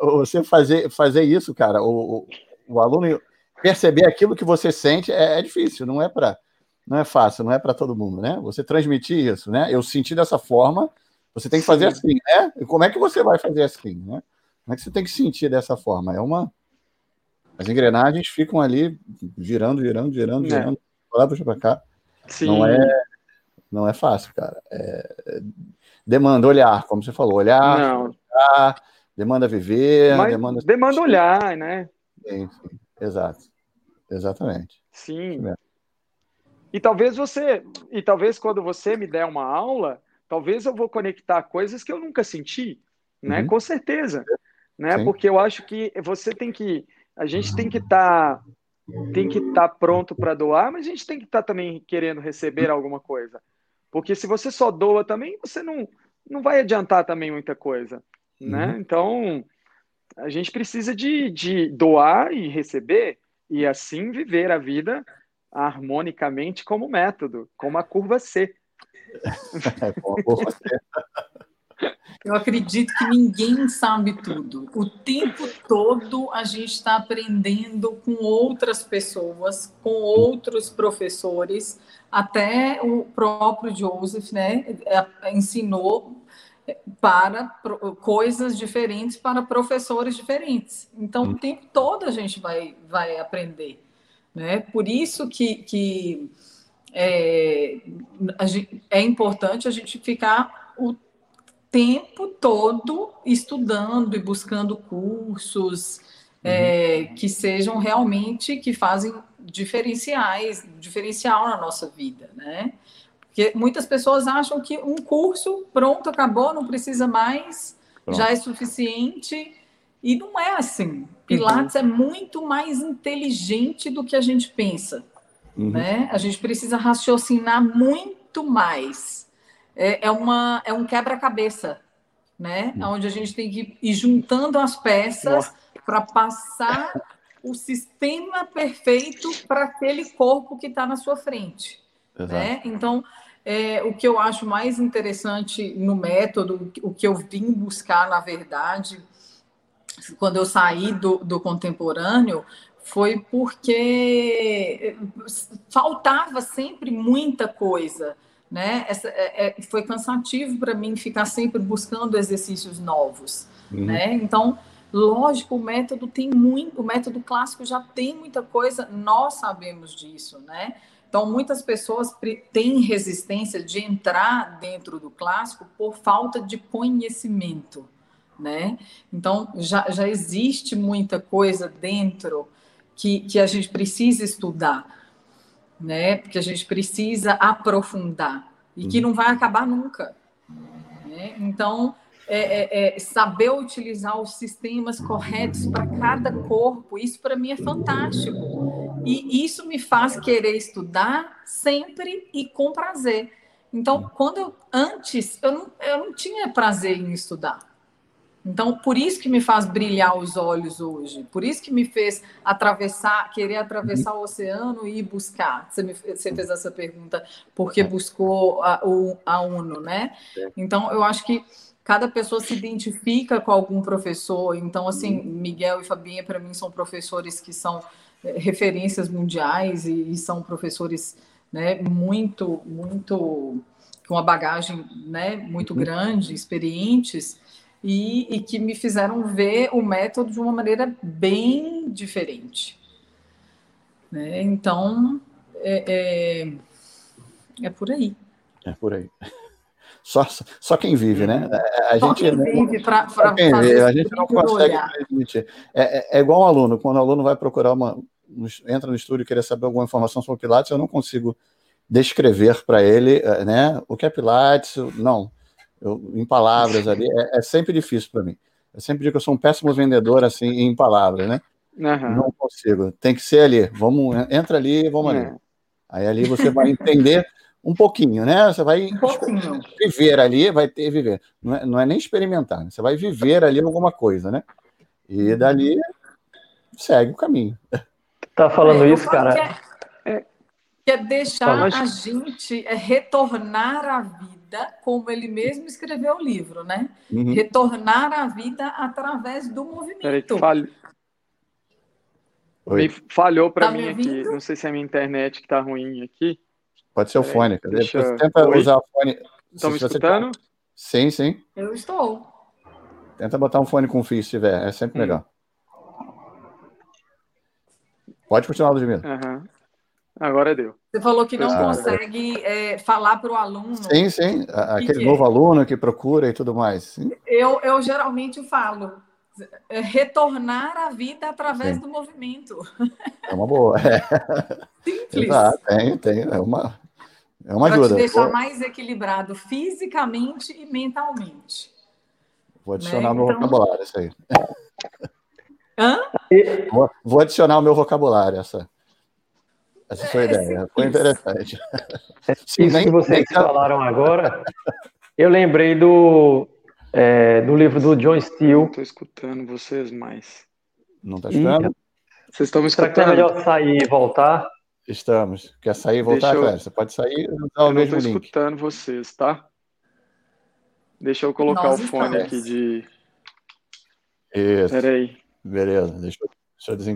você fazer, fazer isso, cara, o, o, o aluno perceber aquilo que você sente é, é difícil, não é para não é fácil, não é para todo mundo, né? Você transmitir isso, né? Eu senti dessa forma, você tem que fazer Sim. assim, né? E como é que você vai fazer assim, né? Como é que você tem que sentir dessa forma? É uma As engrenagens ficam ali girando, girando, girando, é. girando, lá para cá. Sim. Não é, não é fácil, cara. É, demanda olhar, como você falou, olhar, olhar demanda viver, Mas demanda. Demanda olhar, né? Sim, sim. Exato. Exatamente. Sim. E talvez você, e talvez quando você me der uma aula, talvez eu vou conectar coisas que eu nunca senti, né? Uhum. Com certeza, né? Sim. Porque eu acho que você tem que, a gente tem que estar tá, tem que estar tá pronto para doar, mas a gente tem que estar tá também querendo receber alguma coisa. Porque se você só doa também, você não não vai adiantar também muita coisa, né? Uhum. Então, a gente precisa de, de doar e receber e assim viver a vida harmonicamente como método, *laughs* como a curva C. Eu acredito que ninguém sabe tudo. O tempo todo a gente está aprendendo com outras pessoas, com outros professores. Até o próprio Joseph, né, é, ensinou para coisas diferentes para professores diferentes. Então, o tempo todo a gente vai, vai aprender. Né? Por isso que, que é, gente, é importante a gente ficar o tempo todo estudando e buscando cursos é, uhum. que sejam realmente que fazem diferenciais, diferencial na nossa vida, né? Porque muitas pessoas acham que um curso, pronto, acabou, não precisa mais, pronto. já é suficiente. E não é assim. Pilates uhum. é muito mais inteligente do que a gente pensa. Uhum. Né? A gente precisa raciocinar muito mais. É, é, uma, é um quebra-cabeça, né? Uhum. Onde a gente tem que ir juntando as peças para passar o sistema perfeito para aquele corpo que está na sua frente. Né? Então, é, o que eu acho mais interessante no método, o que eu vim buscar, na verdade, quando eu saí do, do contemporâneo, foi porque faltava sempre muita coisa. Né? Essa, é, é foi cansativo para mim ficar sempre buscando exercícios novos. Uhum. Né? Então, lógico, o método tem muito, o método clássico já tem muita coisa, nós sabemos disso, né? Então, muitas pessoas têm resistência de entrar dentro do clássico por falta de conhecimento, né? Então, já, já existe muita coisa dentro que, que a gente precisa estudar, né? Que a gente precisa aprofundar e que uhum. não vai acabar nunca. Né? Então, é, é, é, saber utilizar os sistemas corretos para cada corpo, isso para mim é fantástico. E isso me faz querer estudar sempre e com prazer. Então, quando eu, antes, eu não, eu não tinha prazer em estudar. Então, por isso que me faz brilhar os olhos hoje, por isso que me fez atravessar, querer atravessar o oceano e ir buscar. Você, me, você fez essa pergunta, porque buscou a, a UNO, né? Então, eu acho que cada pessoa se identifica com algum professor. Então, assim, Miguel e Fabinha, para mim, são professores que são é, referências mundiais e, e são professores né, muito, muito com uma bagagem né, muito grande, experientes e, e, que me fizeram ver o método de uma maneira bem diferente. Né? Então, é, é, é, por aí. É por aí. *laughs* Só, só quem vive, né? A só gente, quem vive para quem vive, A gente não consegue transmitir. É, é, é, igual um aluno, quando o aluno vai procurar uma. entra no estúdio e querer saber alguma informação sobre Pilates, eu não consigo descrever para ele é, né, o que é Pilates, não eu, em palavras ali, é, é sempre difícil para mim. Eu sempre digo que eu sou um péssimo vendedor, assim, em palavras, né? Uhum. Não consigo. Tem que ser ali. Vamos, entra ali, vamos ali. É. Aí ali você vai entender um pouquinho, né? Você vai um viver ali, vai ter viver. Não é, não é nem experimentar, né? você vai viver ali alguma coisa, né? E dali segue o caminho. Tá falando isso, cara? É, é deixar a gente é, retornar à vida como ele mesmo escreveu o livro, né? Uhum. Retornar à vida através do movimento. Peraí. Me falhou para tá mim aqui. Não sei se é a minha internet que está ruim aqui. Pode ser o fone. Deixa... Você tenta Oi? usar o fone. Estão me escutando? Tá... Sim, sim. Eu estou. Tenta botar um fone com fio se tiver, é sempre hum. melhor. Pode continuar, Ludmila. Uhum. Agora deu. Você falou que não ah, consegue é, falar para o aluno. Sim, sim. Aquele que novo é? aluno que procura e tudo mais. Eu, eu geralmente falo é, retornar à vida através sim. do movimento. É uma boa. É. Simples. Exato, tem, tem. É uma, é uma ajuda. Para te deixar mais equilibrado fisicamente e mentalmente. Vou adicionar né? meu então... vocabulário, isso aí. Hã? Vou, vou adicionar o meu vocabulário, essa. Essa foi a é, ideia. Foi interessante. Sim, Isso nem, que vocês nem... falaram agora, eu lembrei do, é, do livro do John Steele. Não estou escutando vocês mais. Não está escutando? E... Vocês estão me escutando? Será que é melhor sair e voltar? Estamos. Quer sair e voltar, eu... Você pode sair e usar o mesmo link. Eu não estou escutando vocês, tá? Deixa eu colocar Nós o fone estamos. aqui de... Isso. Peraí. Beleza, deixa eu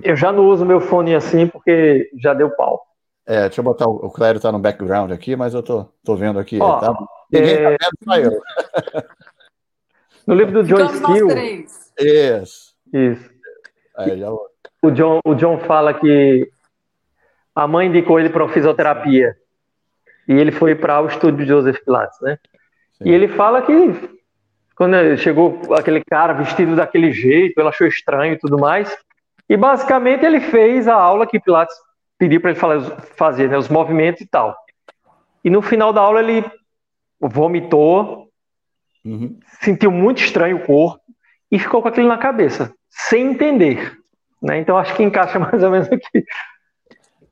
eu já não uso meu fone assim porque já deu pau. É, deixa eu botar o, Clério tá no background aqui, mas eu tô, tô vendo aqui. Ó, tá? Ninguém é... tá vendo, só eu. No livro do John Steele. Isso. Isso. Aí, já... o, John, o John fala que a mãe indicou ele para fisioterapia. E ele foi para o estúdio de Joseph Pilates, né? Sim. E ele fala que quando chegou aquele cara vestido daquele jeito, ele achou estranho e tudo mais. E basicamente ele fez a aula que Pilates pediu para ele fazer, né, os movimentos e tal. E no final da aula ele vomitou, uhum. sentiu muito estranho o corpo e ficou com aquilo na cabeça, sem entender. Né? Então acho que encaixa *laughs* mais ou menos aqui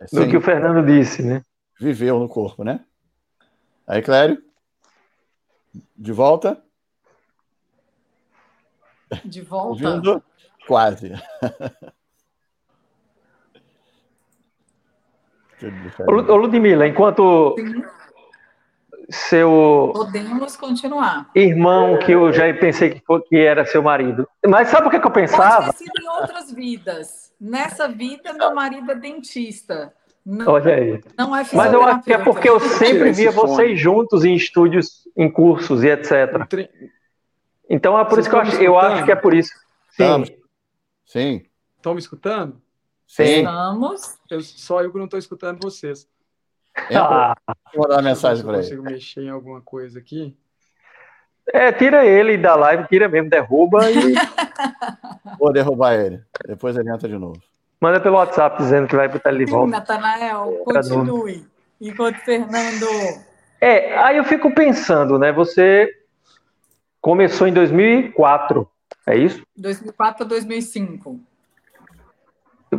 é no que o Fernando disse, né? Viveu no corpo, né? Aí, Clério? De volta? De volta? Quase. *laughs* Ô, Ludmilla, enquanto Sim. seu. Podemos continuar. Irmão, que eu já pensei que, foi, que era seu marido. Mas sabe o que, que eu pensava? Pode ter sido em outras vidas. Nessa vida, meu marido é dentista. Não, Olha aí. Não é Mas eu acho que é porque eu sempre via vocês juntos em estúdios, em cursos e etc. Então é por Vocês isso que eu acho, eu acho que é por isso. Sim. Sim. Estão me escutando? Sim. Estamos. Eu, só eu que não estou escutando vocês. Ah, vou mandar uma mensagem para ele. consigo mexer em alguma coisa aqui. É, tira ele da live, tira mesmo, derruba e. *laughs* Vou derrubar ele. Depois ele entra de novo. Manda pelo WhatsApp dizendo que vai botar ele de volta. Natanael, continue. Enquanto Fernando. É, aí eu fico pensando, né? Você começou em 2004, é isso? 2004 a 2005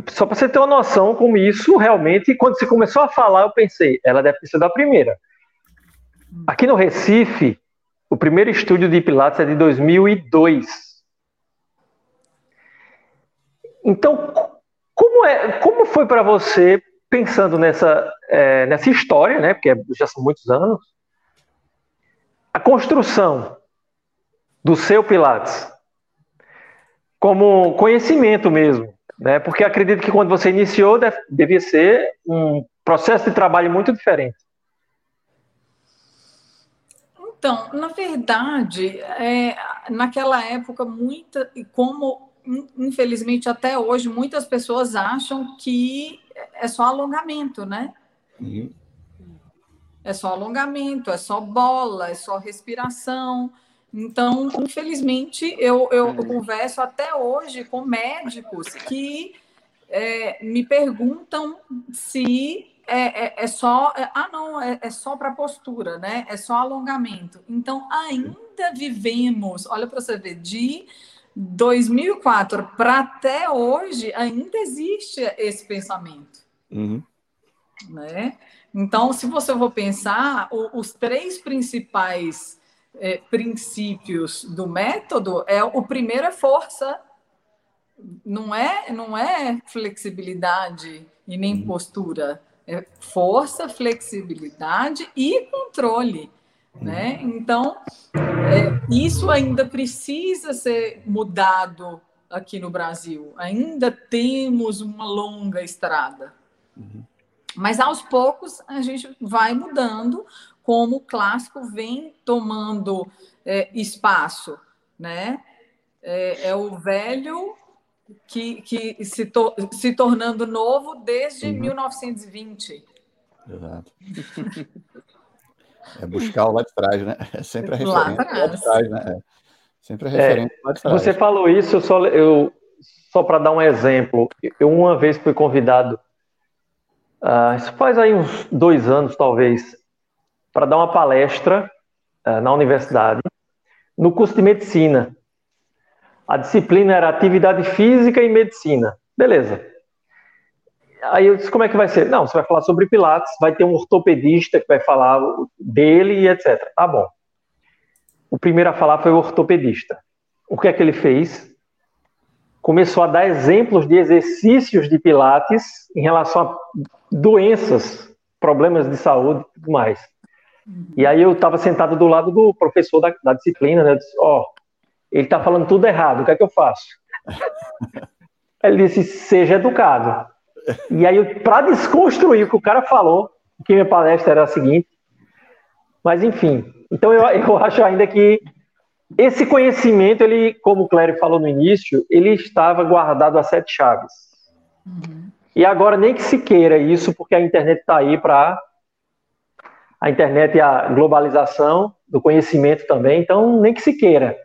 só para você ter uma noção como isso realmente, quando você começou a falar, eu pensei, ela deve ter sido a primeira. Aqui no Recife, o primeiro estúdio de Pilates é de 2002. Então, como, é, como foi para você, pensando nessa, é, nessa história, né, porque já são muitos anos, a construção do seu Pilates como conhecimento mesmo, né? Porque acredito que quando você iniciou deve, devia ser um processo de trabalho muito diferente. Então, na verdade, é, naquela época, muita, e como infelizmente até hoje, muitas pessoas acham que é só alongamento, né? Uhum. É só alongamento, é só bola, é só respiração. Então, infelizmente, eu, eu, eu converso até hoje com médicos que é, me perguntam se é, é, é só. É, ah, não, é, é só para postura, né? É só alongamento. Então, ainda vivemos, olha para você ver, de 2004 para até hoje, ainda existe esse pensamento. Uhum. Né? Então, se você for pensar, o, os três principais é, princípios do método é o primeiro é força, não é não é flexibilidade e nem uhum. postura, é força, flexibilidade e controle, né? Uhum. Então é, isso ainda precisa ser mudado aqui no Brasil. Ainda temos uma longa estrada. Uhum. Mas aos poucos a gente vai mudando como o clássico vem tomando é, espaço, né? É, é, o velho que, que se, to, se tornando novo desde uhum. 1920. Exato. É buscar o lá de trás, né? É sempre a referência lá, lá de trás, né? É. Sempre a referência é, lá de trás. Você falou isso, eu só, eu, só para dar um exemplo, eu uma vez fui convidado, uh, isso faz aí uns dois anos talvez, para dar uma palestra uh, na universidade, no curso de medicina. A disciplina era atividade física e medicina. Beleza. Aí eu disse, como é que vai ser? Não, você vai falar sobre Pilates, vai ter um ortopedista que vai falar dele e etc. Tá bom. O primeiro a falar foi o ortopedista. O que é que ele fez? Começou a dar exemplos de exercícios de Pilates em relação a doenças, problemas de saúde e tudo mais. E aí eu estava sentado do lado do professor da, da disciplina, né? Eu disse, ó, oh, ele está falando tudo errado, o que é que eu faço? *laughs* Ele disse, seja educado. E aí, para desconstruir o que o cara falou, que minha palestra era a seguinte, mas enfim, então eu, eu *laughs* acho ainda que esse conhecimento, ele, como o Clério falou no início, ele estava guardado a sete chaves. Uhum. E agora nem que se queira isso, porque a internet está aí para a internet e a globalização do conhecimento também, então nem que se queira.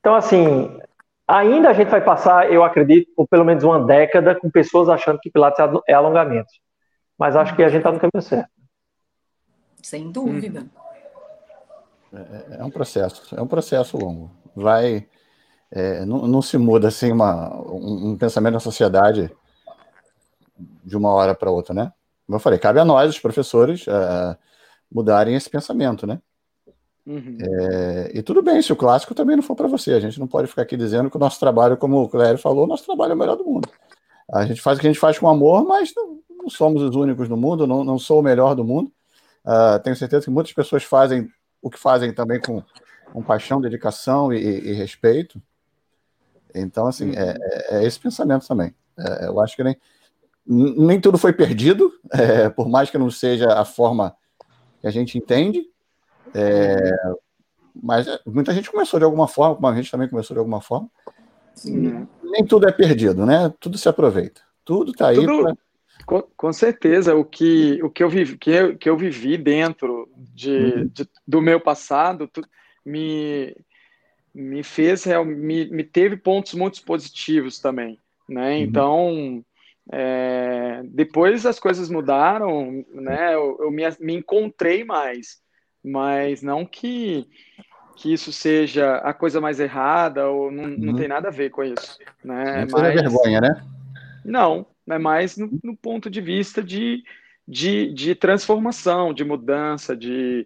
Então, assim, ainda a gente vai passar, eu acredito, por pelo menos uma década com pessoas achando que Pilates é alongamento. Mas acho que a gente está no caminho certo. Sem dúvida. É, é, é, um processo, é um processo longo. Vai, é, não, não, se muda assim uma, um, um, pensamento na sociedade de uma hora para outra, né? Como eu falei, cabe a nós, os professores, uh, mudarem esse pensamento, né? Uhum. É, e tudo bem se o clássico também não for para você. A gente não pode ficar aqui dizendo que o nosso trabalho, como o Clério falou, nosso trabalho é o melhor do mundo. A gente faz o que a gente faz com amor, mas não, não somos os únicos no mundo, não, não sou o melhor do mundo. Uh, tenho certeza que muitas pessoas fazem o que fazem também com, com paixão, dedicação e, e, respeito. Então, assim, é, uhum. é, é, esse pensamento também. É, eu acho que nem, nem tudo foi perdido, *laughs* é, por mais que não seja a forma que a gente entende, é, mas é, muita gente começou de alguma forma, como a gente também começou de alguma forma. Sim. Nem tudo é perdido, né? Tudo se aproveita. Tudo está aí. Tudo, pra... com, com, certeza. O que, o que, eu, vivi, que, eu, que eu vivi dentro de, uhum. de do meu passado tu, me, me fez, me, me teve pontos muito positivos também. Né? Uhum. Então, é, depois as coisas mudaram, né? Eu, eu me, me encontrei mais mas não que, que isso seja a coisa mais errada ou não, uhum. não tem nada a ver com isso. Né? Não mas, vergonha, né? Não, é mais no, no, ponto de vista de, de, de transformação, de mudança, de,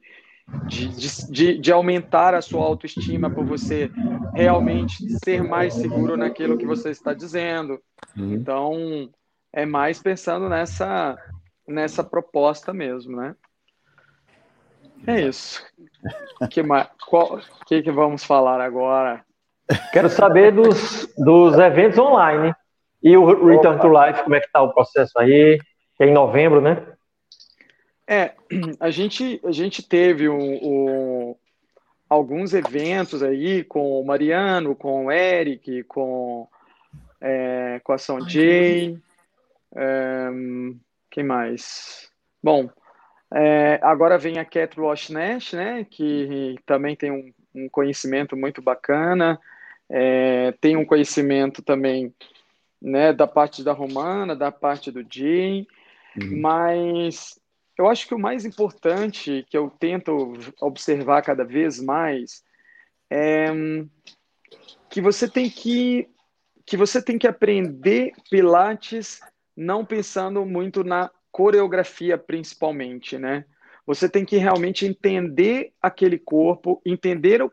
de, de, de, aumentar a sua autoestima por você realmente ser mais seguro naquilo que você está dizendo. Uhum. Então, é mais pensando nessa, nessa proposta mesmo, né? É isso. que mais? Qual, que, que vamos falar agora? Quero saber dos, dos eventos online. E o Return Opa. to Life, como é que está o processo aí? É em novembro, né? É, a gente, a gente teve um, um, alguns eventos aí com o Mariano, com o Eric, com, é, com a São Jay. Quem mais? Bom, é, agora vem a Cat Wash Nash, né, que também tem um, um conhecimento muito bacana, é, tem um conhecimento também né, da parte da Romana, da parte do Jim, uhum. mas eu acho que o mais importante que eu tento observar cada vez mais é que você tem que que você tem que aprender Pilates não pensando muito na coreografia principalmente, né? Você tem que realmente entender aquele corpo, entender o,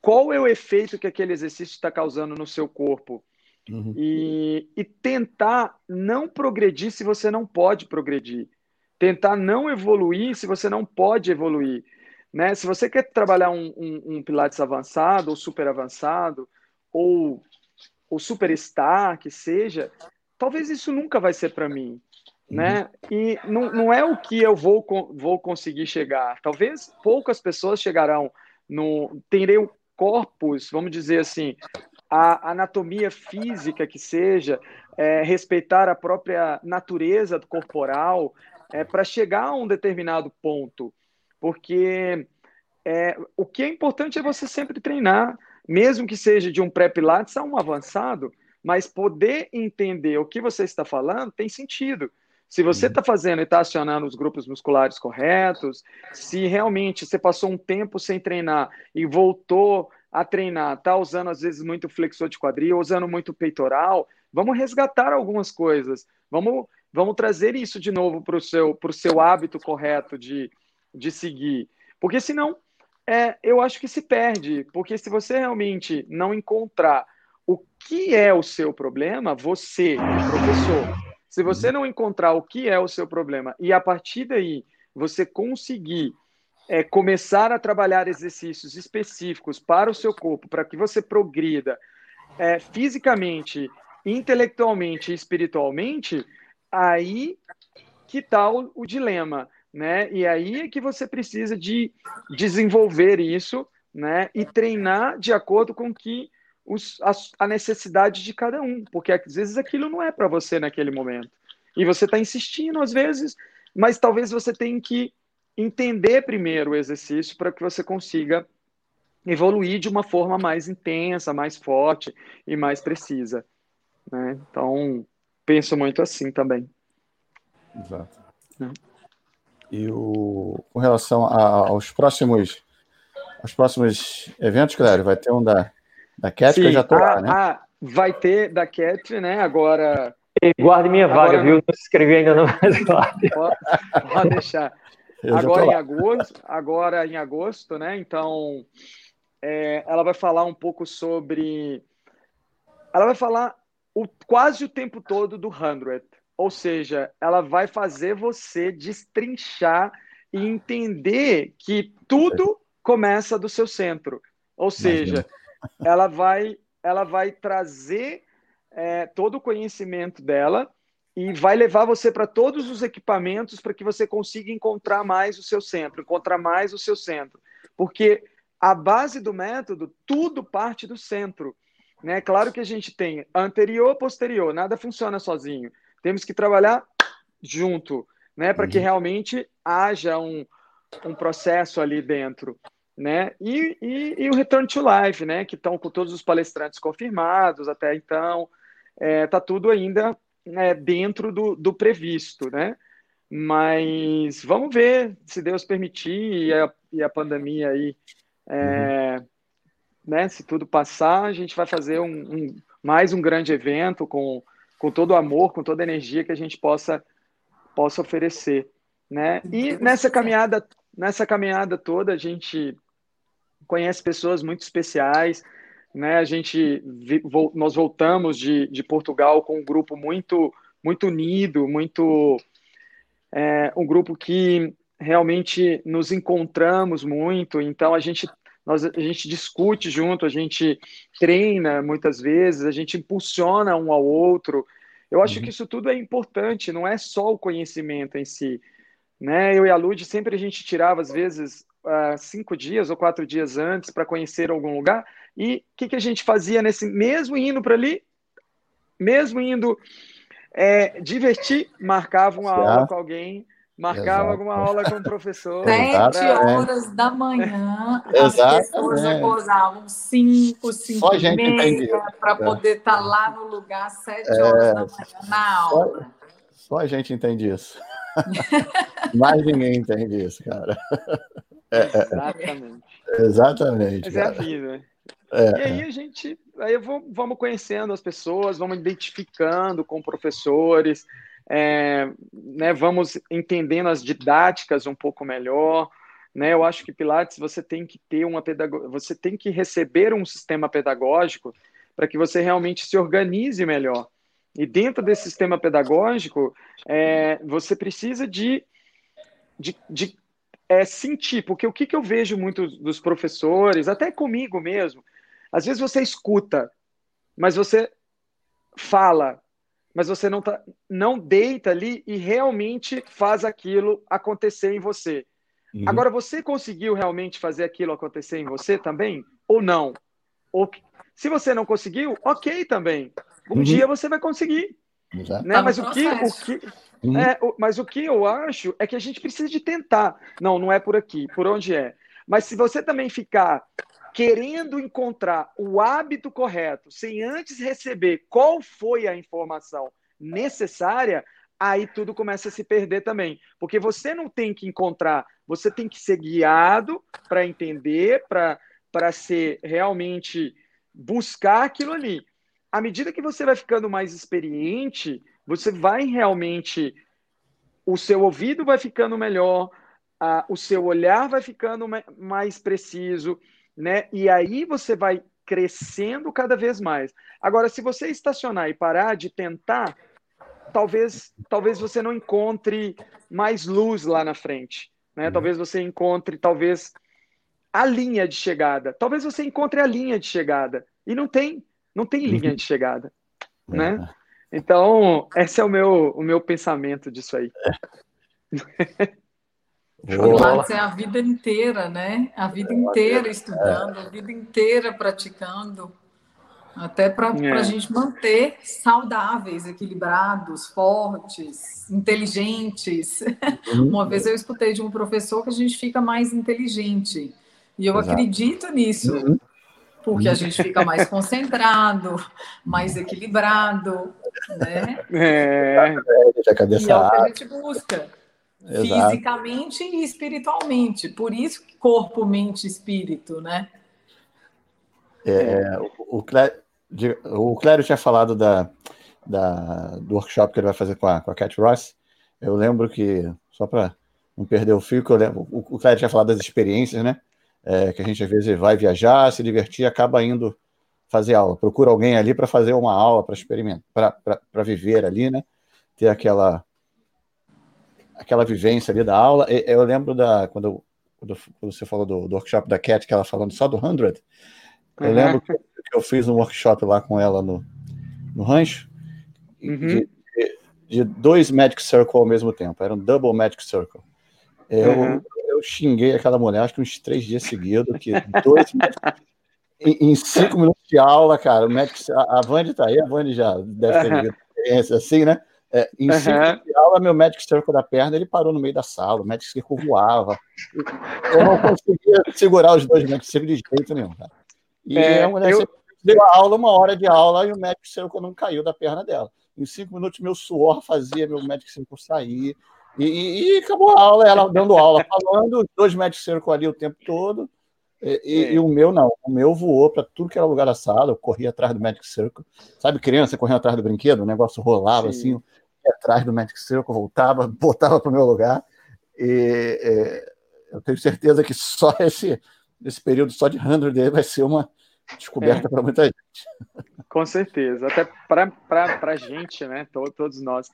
qual é o efeito que aquele exercício está causando no seu corpo. Uhum. E, e tentar não progredir se você não pode progredir. Tentar não evoluir se você não pode evoluir. Né? Se você quer trabalhar um, um, um Pilates avançado, ou super avançado, ou, ou superstar, que seja, talvez isso nunca vai ser para mim né? E não, não é o que eu vou, vou conseguir chegar. Talvez poucas pessoas chegarão no terem corpos, vamos dizer assim, a anatomia física que seja, é, respeitar a própria natureza corporal, é, para chegar a um determinado ponto. Porque é, o que é importante é você sempre treinar, mesmo que seja de um pré-pilates a um avançado, mas poder entender o que você está falando tem sentido. Se você está fazendo e está acionando os grupos musculares corretos, se realmente você passou um tempo sem treinar e voltou a treinar, está usando às vezes muito flexor de quadril, usando muito peitoral, vamos resgatar algumas coisas, vamos, vamos trazer isso de novo para o seu, seu hábito correto de, de seguir. Porque senão, é, eu acho que se perde, porque se você realmente não encontrar o que é o seu problema, você, professor, se você não encontrar o que é o seu problema e a partir daí você conseguir é, começar a trabalhar exercícios específicos para o seu corpo, para que você progrida é, fisicamente, intelectualmente e espiritualmente, aí que está o, o, dilema, né? E aí é que você precisa de desenvolver isso, né? E treinar de acordo com que os, a, a necessidade de cada um, porque às vezes aquilo não é para você naquele momento. E você está insistindo às vezes, mas talvez você tenha que entender primeiro o exercício para que você consiga evoluir de uma forma mais intensa, mais forte e mais precisa. Né? Então, penso muito assim também. Exato. É. E o, com relação a, aos próximos aos próximos eventos, Clério, vai ter um da, da Cat, que eu já estou lá, né? Ah, vai ter da Cat, né? Agora. Guarde minha vaga, Agora... viu? Não se inscrevi ainda não, mas *laughs* guarde. Pode, pode deixar. *laughs* agora em agosto, agora em agosto, né? Então, é, ela vai falar um pouco sobre. Ela vai falar o, quase o tempo todo do 100. Ou seja, ela vai fazer você destrinchar e entender que tudo começa do seu centro. Ou seja, ela vai, ela vai trazer é, todo o conhecimento dela e vai levar você para todos os equipamentos para que você consiga encontrar mais o seu centro, encontrar mais o seu centro. Porque a base do método, tudo parte do centro. Né? Claro que a gente tem anterior, posterior, nada funciona sozinho. Temos que trabalhar junto, né? para que uhum. realmente haja um, um processo ali dentro né? E, e, e, o Return to Life, né? Que estão com todos os palestrantes confirmados até então, é, tá tudo ainda né, dentro do, do previsto, né? Mas vamos ver se Deus permitir e a, e a pandemia aí, é, uhum. né? Se tudo passar, a gente vai fazer um, um, mais um grande evento com, com todo o amor, com toda a energia que a gente possa possa oferecer, né? E nessa caminhada nessa caminhada toda a gente conhece pessoas muito especiais, né? A gente nós voltamos de, de Portugal com um grupo muito muito unido, muito é, um grupo que realmente nos encontramos muito. Então a gente nós, a gente discute junto, a gente treina muitas vezes, a gente impulsiona um ao outro. Eu acho uhum. que isso tudo é importante, não é só o conhecimento em si. Né? Eu e a Lud sempre a gente tirava, às vezes, uh, cinco dias ou quatro dias antes para conhecer algum lugar. E o que, que a gente fazia nesse mesmo indo para ali, mesmo indo é, divertir, marcava uma certo. aula com alguém, marcava Exato. alguma aula com o professor. Sete horas da manhã, as pessoas acordavam cinco, cinco e meia, para poder estar tá lá no lugar sete é... horas da manhã na aula. Só, só a gente entende isso. *laughs* Mais ninguém entende isso, cara. É, é, é, Exatamente. Exatamente. Mas é a vida. É, e aí a gente, aí vou, vamos conhecendo as pessoas, vamos identificando com professores, é, né, vamos entendendo as didáticas um pouco melhor. Né? Eu acho que Pilates você tem que ter uma pedagogia, você tem que receber um sistema pedagógico para que você realmente se organize melhor. E dentro desse sistema pedagógico, é, você precisa de, de, de é, sentir, porque o que, que eu vejo muito dos professores, até comigo mesmo, às vezes você escuta, mas você fala, mas você não, tá, não deita ali e realmente faz aquilo acontecer em você. Uhum. Agora, você conseguiu realmente fazer aquilo acontecer em você também? Ou não? Ou Se você não conseguiu, ok também. Um uhum. dia você vai conseguir. Né? Tá mas, o que, o que, uhum. é, mas o que eu acho é que a gente precisa de tentar. Não, não é por aqui. Por onde é? Mas se você também ficar querendo encontrar o hábito correto, sem antes receber qual foi a informação necessária, aí tudo começa a se perder também. Porque você não tem que encontrar, você tem que ser guiado para entender, para ser realmente buscar aquilo ali. À medida que você vai ficando mais experiente, você vai realmente. O seu ouvido vai ficando melhor, a, o seu olhar vai ficando mais preciso, né? E aí você vai crescendo cada vez mais. Agora, se você estacionar e parar de tentar, talvez, talvez você não encontre mais luz lá na frente, né? Uhum. Talvez você encontre, talvez a linha de chegada. Talvez você encontre a linha de chegada e não tem, não tem linha uhum. de chegada, né? É. Então, esse é o meu, o meu pensamento disso aí. É. Pilates é a vida inteira, né? A vida inteira estudando, a vida inteira praticando, até para é. a gente manter saudáveis, equilibrados, fortes, inteligentes. Uhum. Uma vez eu escutei de um professor que a gente fica mais inteligente, e eu Exato. acredito nisso. Uhum. Porque a gente fica mais concentrado, mais equilibrado, né? É, é a cabeça e é o que a gente busca Exato. fisicamente e espiritualmente. Por isso que corpo, mente, espírito, né? É, o, o, Clério, o Clério tinha falado da, da, do workshop que ele vai fazer com a, com a Cat Ross. Eu lembro que, só para não perder o fio, que eu lembro, o, o Clério tinha falado das experiências, né? É, que a gente às vezes vai viajar, se divertir, acaba indo fazer aula. Procura alguém ali para fazer uma aula, para experimentar, para viver ali, né? Ter aquela aquela vivência ali da aula. Eu lembro da quando, quando você falou do, do, workshop da Cat, que ela falando só do 100. Eu uhum. lembro que, eu fiz um workshop lá com ela no, no rancho uhum. de, de, dois Magic Circle ao mesmo tempo. Era um double Magic Circle. Eu, uhum. Eu xinguei aquela mulher acho que uns três dias seguidos, que dois em, cinco minutos de aula, cara, o Magic, a, a Vande tá aí, a Vande já deve ter experiência assim, né? É, em uhum. cima de aula, meu Magic Circle da perna, ele parou no meio da sala, o Magic Circle voava. Eu não conseguia segurar os dois Magic Circle de jeito nenhum, cara. E é, a mulher eu... deu a aula, uma hora de aula, e o Magic Circle não caiu da perna dela. Em cinco minutos, meu suor fazia meu Magic Circle sair. E, e, acabou a aula, ela dando aula, falando, dois Magic Circle ali o tempo todo. E, é. e, o meu não, o meu voou para tudo que era lugar da sala, eu corria atrás do Magic Circle. Sabe, criança correndo atrás do brinquedo, o negócio rolava Sim. assim, atrás do Magic Circle, voltava, *laughs* botava para o meu lugar. E é, eu tenho certeza que só esse, esse período só de 100 dele vai ser uma descoberta é. para muita gente. Com certeza, até para a gente, né? Todos nós.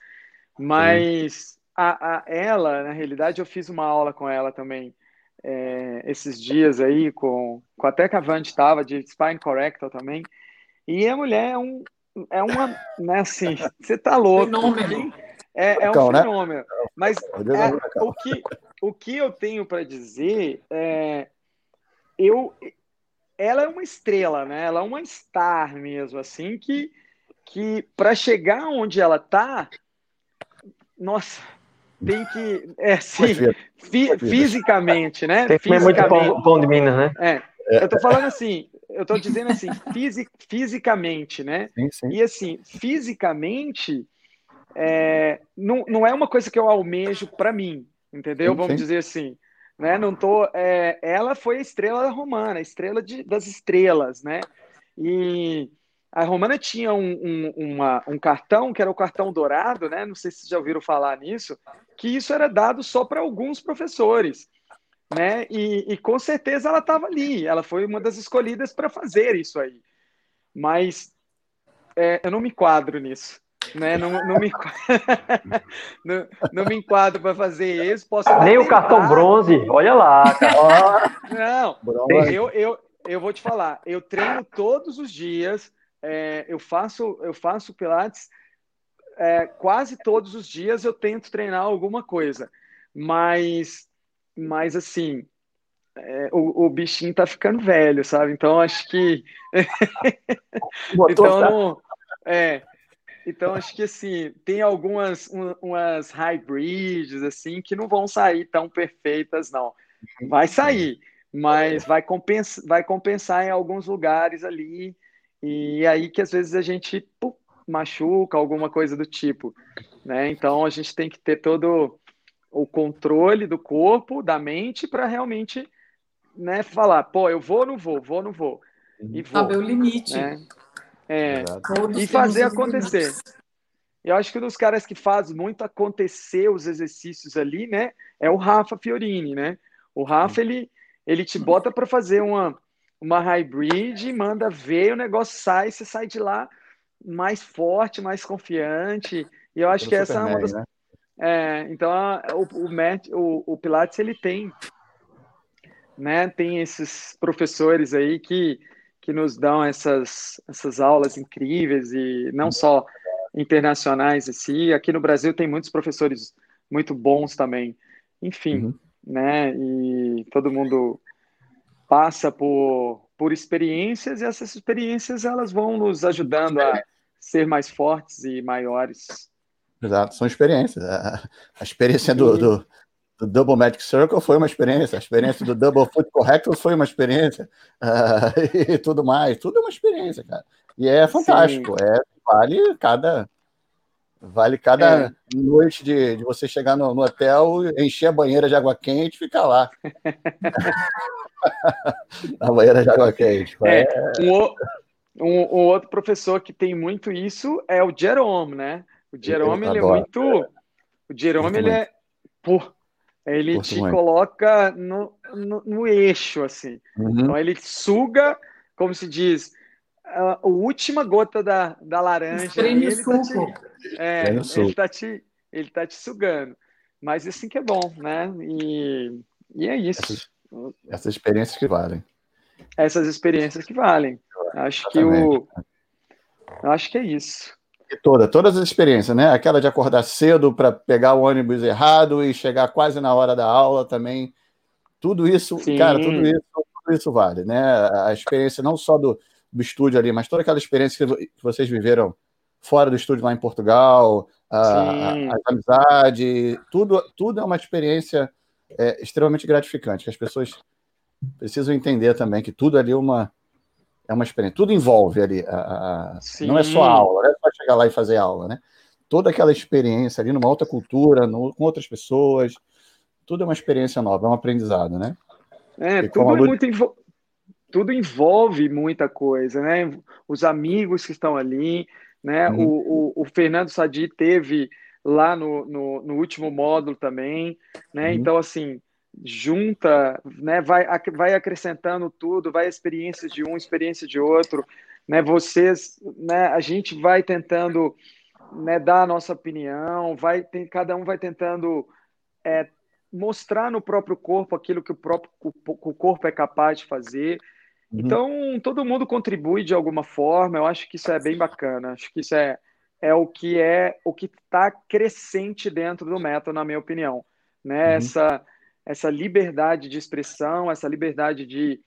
Mas a, a, ela, na realidade, eu fiz uma aula com ela também é, esses dias aí, com, com até que a Vant estava, de Spine Correctal também. E a mulher é um, é uma, né, assim, *laughs* você tá louco. Fenômeno. É, é um né? fenômeno. Mas é, o, que, o que eu tenho para dizer é, eu, ela é uma estrela, né? Ela é uma star mesmo, assim, que, que para chegar onde ela tá, nossa, tem que, é assim, fi, fisicamente, né? Tem que muito pão, pão de Minas, né? É, eu tô falando assim, eu estou dizendo assim, fisi fisicamente, né? Sim, sim. E assim, fisicamente, é, não, não é uma coisa que eu almejo para mim, entendeu? Sim, Vamos dizer assim. Né? Não tô, é, ela foi a estrela romana, a estrela de, das estrelas, né? E a romana tinha um, um, uma, um cartão que era o cartão dourado, né? Não sei se vocês já ouviram falar nisso, que isso era dado só para alguns professores né? E, e com certeza ela estava ali, ela foi uma das escolhidas para fazer isso aí. Mas é, eu não me enquadro nisso. Né? Não, não, me, *laughs* não, não me enquadro para fazer isso. Posso Nem o cartão bronze, olha lá. Cara. Não, eu, eu, eu vou te falar, eu treino todos os dias, é, eu faço eu faço pilates é, quase todos os dias eu tento treinar alguma coisa, mas mas assim, é, o, o, bichinho tá ficando velho, sabe? Então acho que. *laughs* então não. É. Então acho que assim, tem algumas um, umas hybrids assim que não vão sair tão perfeitas, não. Vai sair, mas vai, compensar, vai compensar em alguns lugares ali. E aí que às vezes a gente pum, machuca, alguma coisa do tipo. Né? Então a gente tem que ter todo o controle do corpo, da mente, para realmente né, falar, pô, eu vou ou não vou, vou ou não vou. E vou, Saber o limite. Né? É, e fazer acontecer. Limites. Eu acho que um dos caras que faz muito acontecer os exercícios ali, né, é o Rafa Fiorini, né? O Rafa, ele, ele te bota para fazer uma, uma hybrid, manda ver, o negócio sai, você sai de lá mais forte, mais confiante. E eu acho que essa é uma das. Né? É, então, o, o, Matt, o, o Pilates ele tem, né? Tem esses professores aí que, que nos dão essas, essas aulas incríveis e não só internacionais assim. Aqui no Brasil tem muitos professores muito bons também. Enfim, uhum. né? E todo mundo passa por, por experiências e essas experiências elas vão nos ajudando a ser mais fortes e maiores. Exato, são experiências. A, a experiência do, do, do, Double Magic Circle foi uma experiência, a experiência do Double *laughs* Foot Corrector foi uma experiência, uh, *laughs* e tudo mais, tudo é uma experiência, cara. E é fantástico, é, vale cada vale cada é. noite de, de você chegar no, no, hotel, encher a banheira de água quente e ficar lá. *laughs* a banheira de água quente. É, é... Um, um, um, outro professor que tem muito isso é o Jerome, né? O Jerome, ele é muito. O Jerome, ele é. Pô, ele Curto te muito. coloca no, no, no, eixo, assim. Uhum. Então, ele suga, como se diz, a, a última gota da, da laranja. Ele tá te, é, ele tá, te, ele tá te sugando. Mas assim que é bom, né? E, e é isso. Essas, essas experiências que valem. Essas experiências que valem. Acho que o. Acho que é isso. E toda, todas as experiências, né? Aquela de acordar cedo para pegar o ônibus errado e chegar quase na hora da aula também. Tudo isso, Sim. cara, tudo isso, tudo isso vale, né? A experiência não só do, do estúdio ali, mas toda aquela experiência que, vocês viveram fora do estúdio lá em Portugal, a, a, a amizade, tudo, tudo é uma experiência é, extremamente gratificante, que as pessoas precisam entender também que tudo ali é uma, é uma experiência, tudo envolve ali, a, não é só aula, não é só chegar lá e fazer aula, né? Toda aquela experiência ali numa outra cultura, no, com outras pessoas, tudo é uma experiência nova, é um aprendizado, né? É, tudo é muito tudo envolve muita coisa, né? Os amigos que estão ali, né? Uhum. O, o, o, Fernando Sadi teve lá no, no, no último módulo também, né? Uhum. Então, assim, junta, né? Vai, vai acrescentando tudo, vai experiências de um, experiência de outro, né? Vocês, né? A gente vai tentando né, dar a nossa opinião, vai tem, cada um vai tentando é, mostrar no próprio corpo aquilo que o próprio o corpo é capaz de fazer. Uhum. Então, todo mundo contribui de alguma forma, eu acho que isso é bem bacana, acho que isso é, é o que é o que está crescente dentro do método, na minha opinião. Né? Uhum. Essa, essa liberdade de expressão, essa liberdade de,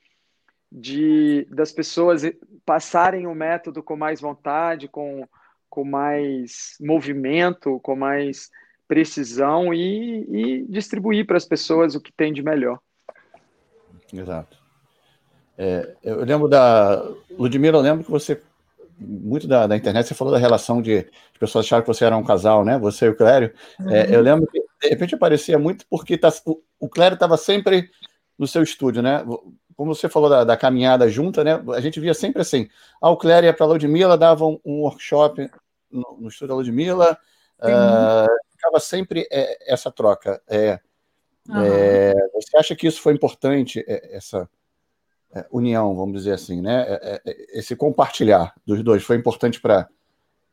de das pessoas passarem o método com mais vontade, com, com mais movimento, com mais precisão e, e distribuir para as pessoas o que tem de melhor. Exato. É, eu lembro da. Ludmila, eu lembro que você. Muito da, da, internet, você falou da relação de. As pessoas acharam que você era um casal, né? Você e o Clério. É, uhum. É, eu lembro que, de repente, aparecia muito porque tá, o, o Clério estava sempre no seu estúdio, né? Como você falou da, da, caminhada junta, né? A gente via sempre assim. Ah, o Clério ia para a Ludmilla, dava um, um workshop no, no, estúdio da Ludmilla. Uh, ficava sempre é, essa troca. É, uhum. você acha que isso foi importante, é, essa é, união, vamos dizer assim, né? É, é, é, esse compartilhar dos dois foi importante para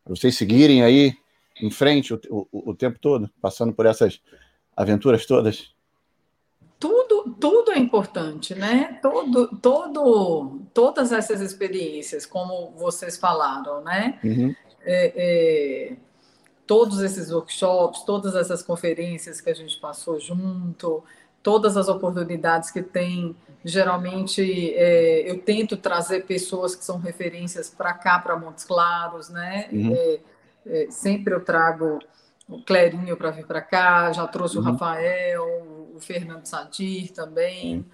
vocês seguirem aí em frente o, o, o, tempo todo, passando por essas aventuras todas? Tudo, tudo é importante, né? Todo, todo, todas essas experiências, como vocês falaram, né? Uhum. É, é, todos esses workshops, todas essas conferências que a gente passou junto, todas as oportunidades que tem. Geralmente é, eu tento trazer pessoas que são referências para cá, para Montes Claros, né? Uhum. É, é, sempre eu trago o Clerinho para vir para cá, já trouxe uhum. o Rafael, o Fernando Sadir também.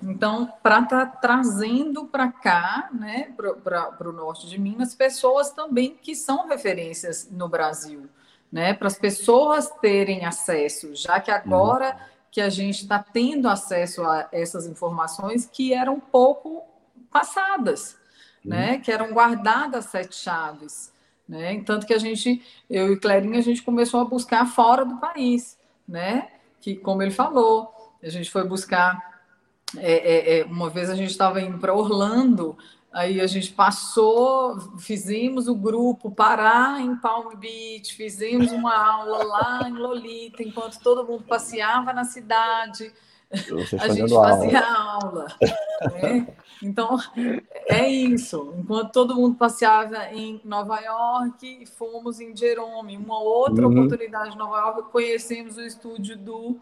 Uhum. Então, para estar tá trazendo para cá, né, para o norte de Minas, pessoas também que são referências no Brasil, né, para as pessoas terem acesso, já que agora uhum que a gente está tendo acesso a essas informações que eram pouco passadas, uhum. né? Que eram guardadas sete chaves, né? Tanto que a gente, eu e Clerinha, a gente começou a buscar fora do país, né? Que, como ele falou, a gente foi buscar. É, é, é uma vez a gente estava indo para Orlando Aí a gente passou, fizemos o grupo parar em Palm Beach, fizemos uma aula lá em Lolita, enquanto todo mundo passeava na cidade. A gente fazia aula. aula né? Então, é isso. Enquanto todo mundo passeava em Nova York, fomos em Jerome. Uma outra uhum. oportunidade em Nova York, conhecemos o estúdio do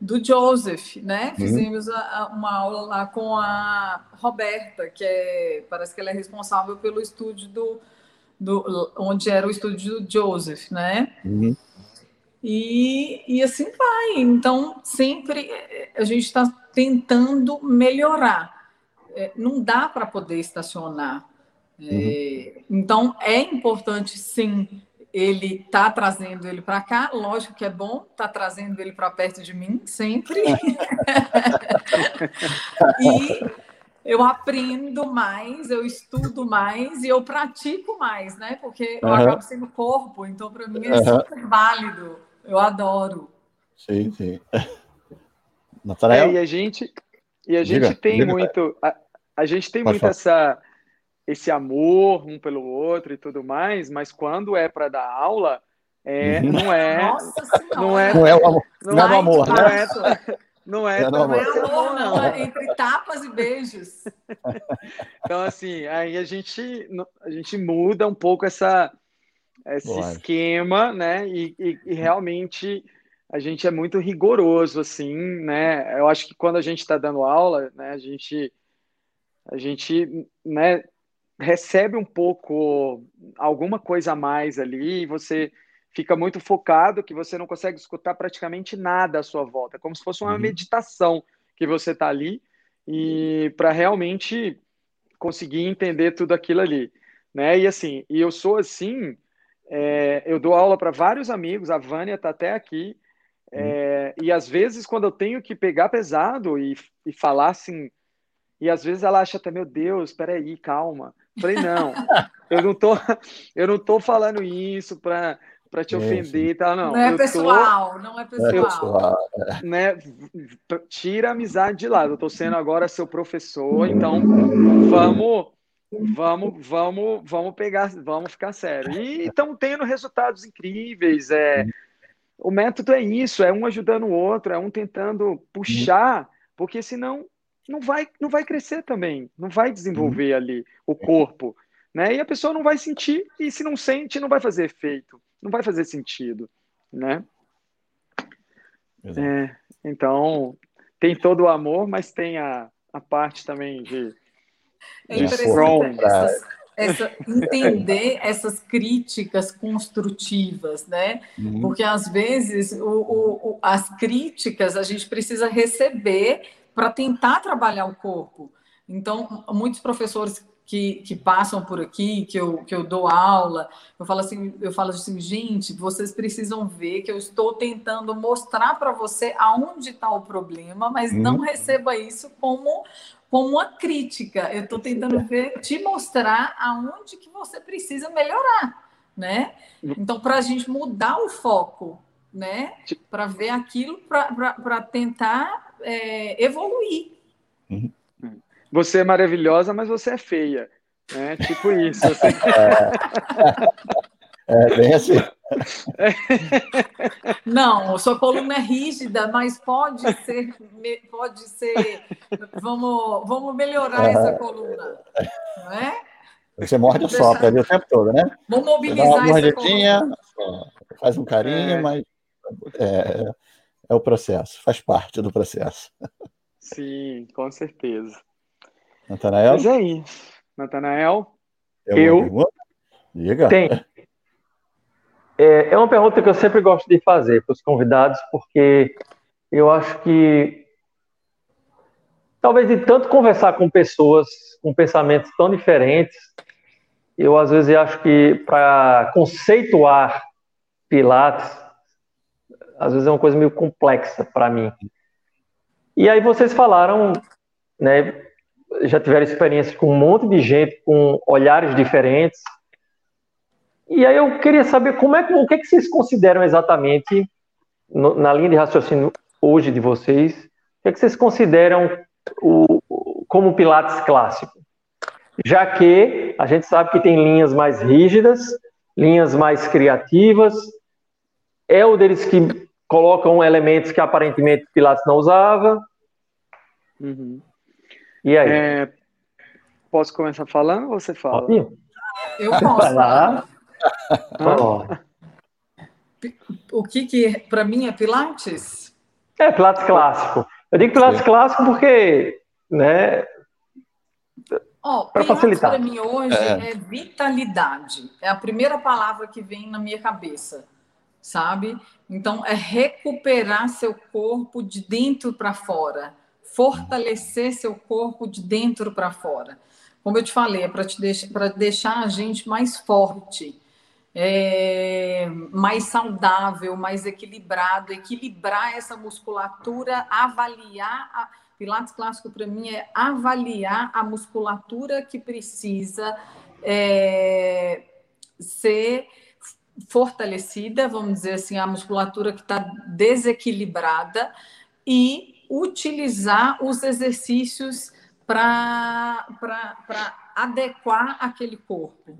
do Joseph, né? Uhum. Fizemos a, a, uma aula lá com a Roberta, que é, parece que ela é responsável pelo estúdio do, do onde era o estúdio do Joseph, né? Uhum. E, e assim vai. Então, sempre a gente está tentando melhorar. É, não dá para poder estacionar. Uhum. É, então, é importante, sim, ele está trazendo ele para cá, lógico que é bom, está trazendo ele para perto de mim sempre. *laughs* e eu aprendo mais, eu estudo mais e eu pratico mais, né? Porque eu acabo sendo corpo, então para mim é super válido. Eu adoro. Sim, sim. É, e a gente, e a gente diga, tem diga. muito, a, a gente tem Pode muito falar. essa esse amor um pelo outro e tudo mais, mas quando é para dar aula, é, uhum. não é, não é, não é o amor, não, não é o amor, não é, não é, não é, amor, não, é entre tapas e beijos. Então assim, aí a gente a gente muda um pouco essa esse Boa. esquema, né? E, e, e realmente a gente é muito rigoroso, assim, né? Eu acho que quando a gente está dando aula, né, a gente, a gente, né, recebe um pouco alguma coisa a mais ali e você fica muito focado que você não consegue escutar praticamente nada à sua volta, como se fosse uma uhum. meditação que você está ali e para realmente conseguir entender tudo aquilo ali, né? E assim, e eu sou assim, é, eu dou aula para vários amigos, a Vânia está até aqui, é, uhum. e às vezes quando eu tenho que pegar pesado e, e falar assim, e às vezes ela acha até, meu Deus, peraí, calma. Falei, não, eu não tô, *laughs* eu não tô falando isso para para te ofender e tal, não. Não é pessoal, tô, não é pessoal. É pessoal. Né, tira a amizade de lado. Eu tô sendo agora seu professor, então vamos vamos vamos vamos pegar, vamos ficar sério. E estão tendo resultados incríveis, é o método é isso, é um ajudando o outro, é um tentando puxar, porque senão não vai, não vai crescer também, não vai desenvolver uhum. ali o corpo, né? E a pessoa não vai sentir, e se não sente, não vai fazer efeito, não vai fazer sentido, né? É, então, tem todo o amor, mas tem a, a parte também de... É interessante essas, essa, entender essas críticas construtivas, né? Uhum. Porque às vezes o, o, o, as críticas a gente precisa receber para tentar trabalhar o corpo. Então, muitos professores que, que, passam por aqui, que eu, que eu dou aula, eu falo assim, eu falo assim, gente, vocês precisam ver que eu estou tentando mostrar para você aonde está o problema, mas uhum. não receba isso como como uma crítica. Eu estou tentando ver, te mostrar aonde que você precisa melhorar, né? Então, para a gente mudar o foco, né? Para ver aquilo, para tentar é, evoluir. Você é maravilhosa, mas você é feia. Né? Tipo isso. Você... *laughs* É, é bem assim. *laughs* Não, sua coluna é rígida, mas pode ser, pode ser. Vamos, vamos melhorar essa coluna, não é? Você morde e sopra ali o tempo todo, né? Vamos mobilizar uma essa coluna. Faz um carinho, é. mas é, é o processo, faz parte do processo. Sim, com certeza. Natanael? Mas é isso. Natanael? Eu? Diga. Tem. É, é uma pergunta que eu sempre gosto de fazer para os convidados, porque eu acho que talvez de tanto conversar com pessoas com pensamentos tão diferentes, eu às vezes acho que para conceituar Pilates, às vezes é uma coisa meio complexa para mim. E aí vocês falaram, né, já tiveram experiência com um monte de gente com olhares diferentes. E aí eu queria saber como é que, o que, é que vocês consideram exatamente no, na linha de raciocínio hoje de vocês, o que, é que vocês consideram o, como Pilates clássico? Já que a gente sabe que tem linhas mais rígidas, linhas mais criativas, é o deles que colocam elementos que aparentemente Pilates não usava. Uhum. E aí? É, posso começar falando ou você fala? Eu posso. Falar. O que que para mim é Pilates? É Pilates clássico. Eu digo Pilates Sim. clássico porque, né? Oh, para facilitar. Para mim hoje é. é vitalidade. É a primeira palavra que vem na minha cabeça, sabe? Então é recuperar seu corpo de dentro para fora fortalecer seu corpo de dentro para fora. Como eu te falei, é para deixar, deixar a gente mais forte, é, mais saudável, mais equilibrado, equilibrar essa musculatura, avaliar. A, Pilates clássico para mim é avaliar a musculatura que precisa é, ser fortalecida, vamos dizer assim, a musculatura que está desequilibrada e utilizar os exercícios para adequar aquele corpo,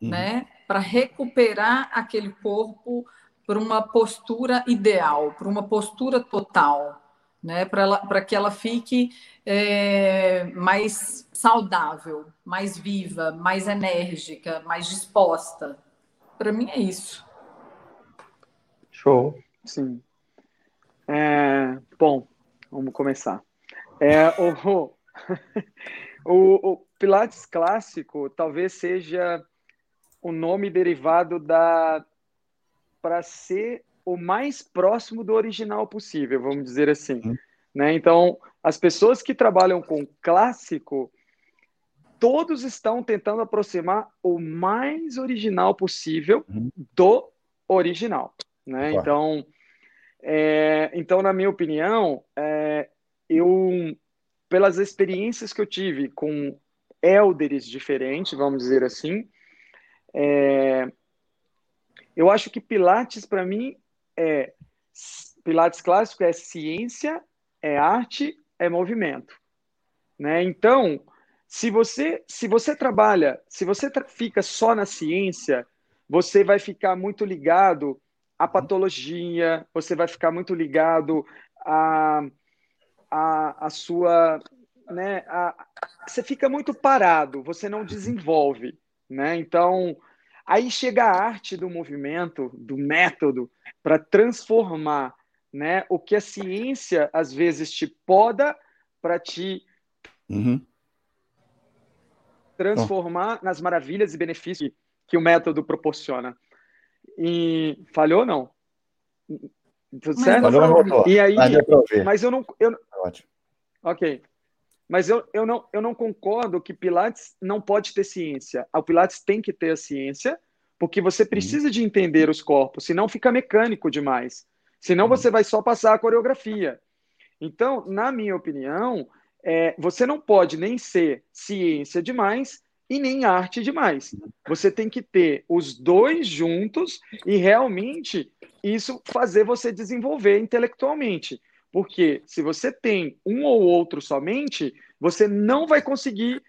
uhum. né? Para recuperar aquele corpo para uma postura ideal, para uma postura total, né? Para que ela fique é, mais saudável, mais viva, mais enérgica, mais disposta. Para mim é isso. Show. Sim. É, bom, Vamos começar. É, o, o, *laughs* o, Pilates clássico talvez seja o nome derivado da para ser o mais próximo do original possível, vamos dizer assim. Uhum. Né? Então, as pessoas que trabalham com clássico, todos estão tentando aproximar o mais original possível uhum. do original. Né? Claro. Então, é, então, na minha opinião, é, eu, pelas experiências que eu tive com elders diferentes, vamos dizer assim, é, eu acho que Pilates, para mim, é Pilates clássico é ciência, é arte, é movimento. Né? Então, se você, se você trabalha, se você fica só na ciência, você vai ficar muito ligado a patologia, você vai ficar muito ligado a, a, a sua. Né, a, você fica muito parado, você não desenvolve. Né? Então, aí chega a arte do movimento, do método, para transformar né, o que a ciência às vezes te poda para te uhum. Transformar nas maravilhas e benefícios que o método proporciona. E falhou não? Tudo certo? Falhou, e aí, mas eu não, eu, Ótimo. Ok. Mas eu, eu, não, eu não concordo que Pilates não pode ter ciência. O Pilates tem que ter a ciência, porque você precisa uhum. de entender os corpos, senão fica mecânico demais. Senão uhum. você vai só passar a coreografia. Então, na minha opinião, é, você não pode nem ser ciência demais e nem arte demais. Você tem que ter os dois juntos e realmente isso fazer você desenvolver intelectualmente. Porque se você tem um ou outro somente, você não vai conseguir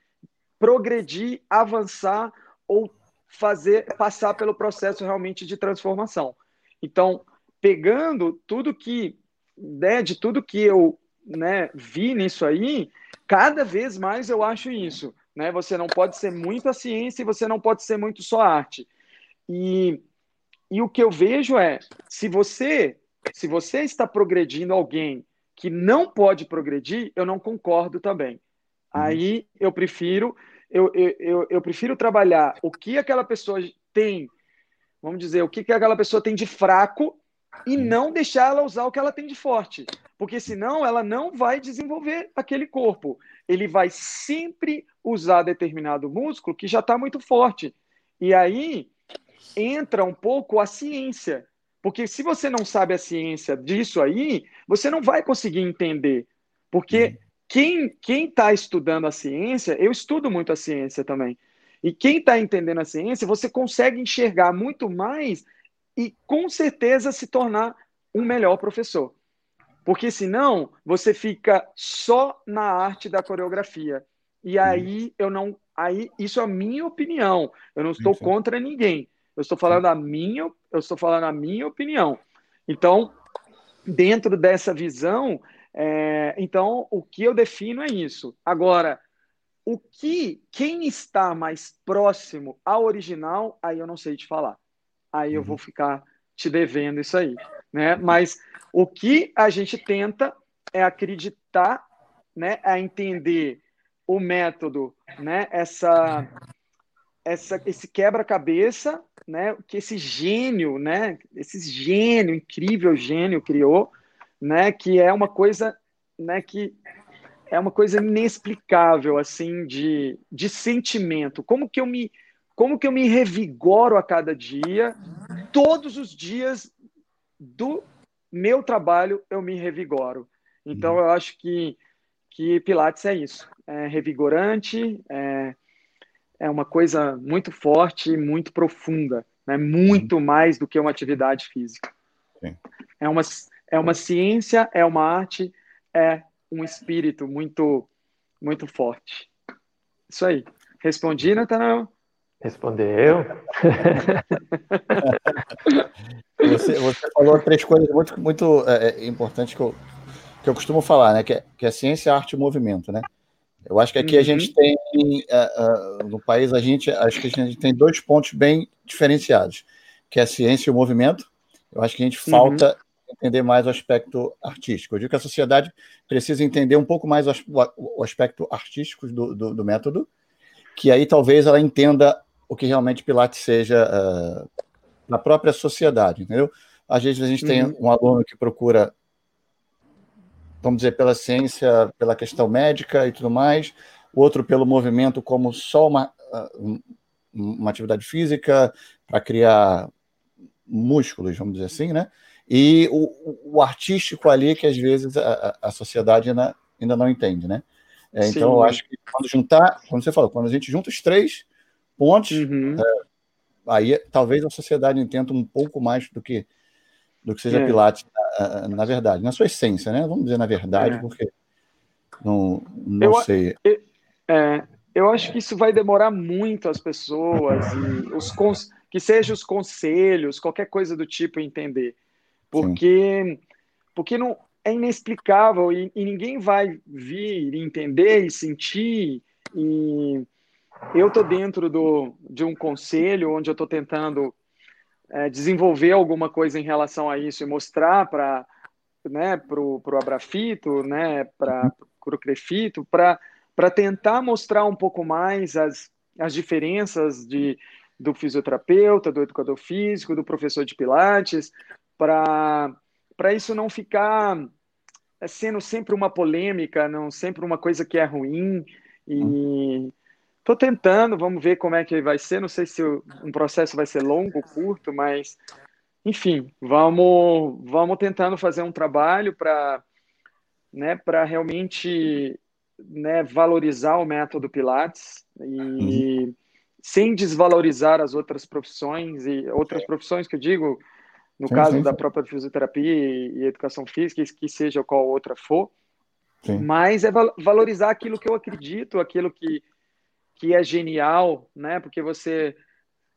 progredir, avançar ou fazer passar pelo processo realmente de transformação. Então, pegando tudo que, né, de tudo que eu né, vi nisso aí, cada vez mais eu acho isso. Né? Você não pode ser muito a ciência e você não pode ser muito só a arte. E, e o que eu vejo é, se você se você está progredindo alguém que não pode progredir, eu não concordo também. Uhum. Aí eu prefiro eu, eu, eu, prefiro trabalhar o que aquela pessoa tem, vamos dizer, o que, que aquela pessoa tem de fraco e não deixar ela usar o que ela tem de forte. Porque senão ela não vai desenvolver aquele corpo. Ele vai sempre usar determinado músculo que já está muito forte. E aí entra um pouco a ciência. Porque se você não sabe a ciência disso aí, você não vai conseguir entender. Porque uhum. quem quem está estudando a ciência, eu estudo muito a ciência também. E quem está entendendo a ciência, você consegue enxergar muito mais e com certeza se tornar um melhor professor. Porque senão você fica só na arte da coreografia. E uhum. aí eu não. Aí, isso é a minha opinião. Eu não estou contra ninguém. Eu estou falando a minha, eu estou falando a minha opinião. Então, dentro dessa visão, é, então o que eu defino é isso. Agora, o que quem está mais próximo ao original, aí eu não sei te falar. Aí eu vou uhum. ficar te devendo isso aí, né? Mas o que a gente tenta é acreditar, né, a entender o método, né, essa essa, esse quebra-cabeça, né, que esse gênio, né, esse gênio, incrível gênio criou, né, que é uma coisa, né, que é uma coisa inexplicável, assim, de, de sentimento. Como que eu me, como que eu me revigoro a cada dia, todos os dias do meu trabalho eu me revigoro. Então eu acho que que Pilates é isso, é revigorante, é é uma coisa muito forte e muito profunda, né? muito uhum. mais do que uma atividade física. Sim. É, uma, é uma ciência, é uma arte, é um espírito muito, muito forte. Isso aí. Respondi, Natanael? Respondeu. *laughs* você, você, falou três coisas muito, muito é, é, importantes que eu, que eu costumo falar, né? Que é, que é ciência, arte e movimento, né? Eu acho que aqui uhum. a gente uhum. tem, uh, uh, no país, a gente, acho que a gente tem dois pontos bem diferenciados, que é a ciência e o movimento. Eu acho que a gente uhum. falta entender mais o aspecto artístico. Eu digo que a sociedade precisa entender um pouco mais o, o aspecto artístico do, do, do, método, que aí talvez ela entenda o que realmente Pilates seja uh, na própria sociedade, entendeu? Às vezes a gente uhum. tem um aluno que procura vamos dizer, pela ciência, pela questão médica e tudo mais, outro pelo movimento como só uma, ah, uma atividade física para criar músculos, vamos dizer assim, né? E o, o artístico ali que às vezes a, a sociedade ainda, ainda não entende, né? É, então eu acho que quando juntar, quando você falou, quando a gente junta os três pontos, uhum. é, aí talvez a sociedade entenda um pouco mais do que do que seja é. Pilates na, na, verdade, na sua essência, né? Vamos dizer na verdade, é. porque não, não eu, sei. Eu, é, eu acho que isso vai demorar muito as pessoas os que sejam os conselhos, qualquer coisa do tipo entender, porque porque não é inexplicável e, e ninguém vai vir entender e sentir e eu estou dentro do, de um conselho onde eu estou tentando é, desenvolver alguma coisa em relação a isso e mostrar para né, pro, pro Abrafito, né, para o Crefito, para tentar mostrar um pouco mais as, as diferenças de, do fisioterapeuta, do educador físico, do professor de pilates, para isso não ficar sendo sempre uma polêmica, não sempre uma coisa que é ruim e Estou tentando, vamos ver como é que vai ser. Não sei se um processo vai ser longo, curto, mas enfim, vamos, vamos tentando fazer um trabalho para né, realmente né, valorizar o método Pilates e uhum. sem desvalorizar as outras profissões e outras profissões que eu digo, no sim, caso sim, da sim. própria fisioterapia e, e, educação física, que seja qual outra for, mas é valorizar aquilo que eu acredito, aquilo que que é genial, né? Porque você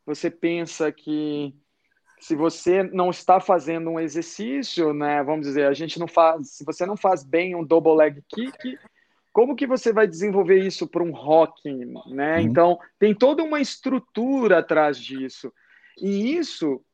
você pensa que se você não está fazendo um exercício, né? Vamos dizer, a gente não faz, se você não faz bem um double leg kick, como que você vai desenvolver isso para um rocking, né? Uhum. Então, tem toda uma estrutura atrás disso. E isso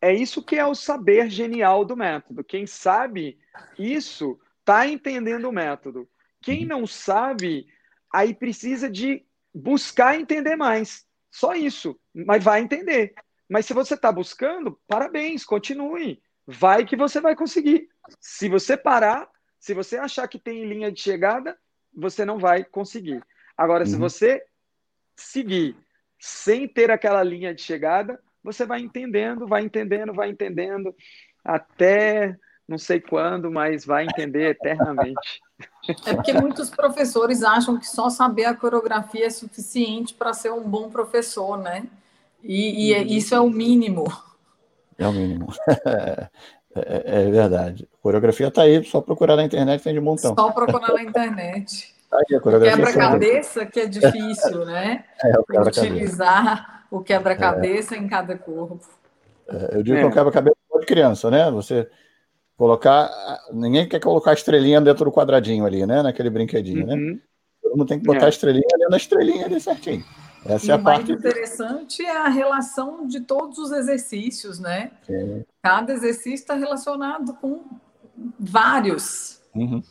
é isso que é o saber genial do método. Quem sabe isso está entendendo o método. Quem uhum. não sabe, aí precisa de buscar entender mais. Só isso. Mas vai entender. Mas se você está buscando, parabéns, continue. Vai que você vai conseguir. Se você parar, se você achar que tem linha de chegada, você não vai conseguir. Agora, uhum. se você seguir sem ter aquela linha de chegada, você vai entendendo, vai entendendo, vai entendendo, até não sei quando, mas vai entender eternamente. É porque muitos professores acham que só saber a coreografia é suficiente para ser um bom professor, né? E, e uhum. isso é o mínimo. É o mínimo. *laughs* É, é, é verdade. A coreografia está aí, só procurar na internet tem de montão. Só procurar na internet. Tá quebra-cabeça que é difícil, né? É, o Utilizar o quebra-cabeça é. em cada corpo. É, eu digo que é um quebra-cabeça de criança, né? Você colocar. Ninguém quer colocar a estrelinha dentro do quadradinho ali, né? Naquele brinquedinho, né? uhum. né? Todo mundo tem que botar é. a estrelinha ali na estrelinha ali certinho. Essa e é a o mais interessante é a relação de todos os exercícios, né? Sim. Cada exercício está relacionado com vários. Uhum.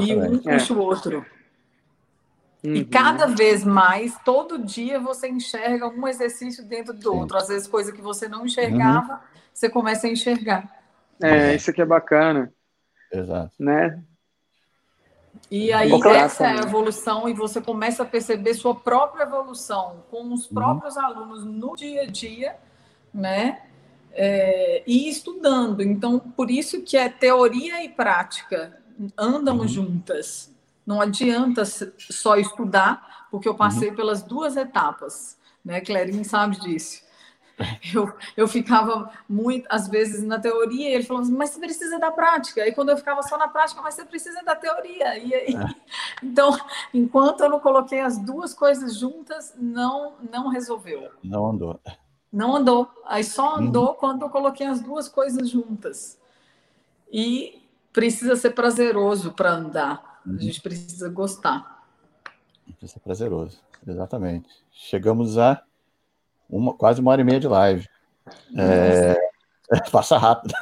E um puxa o outro. Uhum. E cada vez mais, todo dia você enxerga um exercício dentro do Sim. outro. Às vezes, coisa que você não enxergava, uhum. você começa a enxergar. É, isso aqui é bacana. Exato. Né? E aí essa é a evolução e você começa a perceber sua própria evolução com os uhum. próprios uhum. alunos no dia a dia, né? É, e estudando. Então, por isso que é teoria e prática andam uhum. juntas. Não adianta só estudar, porque eu passei uhum. pelas duas etapas, né? Clarinho sabe disso. *laughs* Eu, eu ficava muito, às vezes, na teoria, e ele falou assim, mas você precisa da prática. Aí quando eu ficava só na prática, mas você precisa da teoria. E aí, é. *laughs* então, enquanto eu não coloquei as duas coisas juntas, não, não resolveu. Não andou. Não andou. Aí só uhum. andou uhum. quando eu coloquei as duas coisas juntas. E precisa ser prazeroso para andar. Uhum. A gente precisa gostar. Precisa ser prazeroso, exatamente. Chegamos a uma, quase uma hora e meia de live. É, *laughs* passa rápido.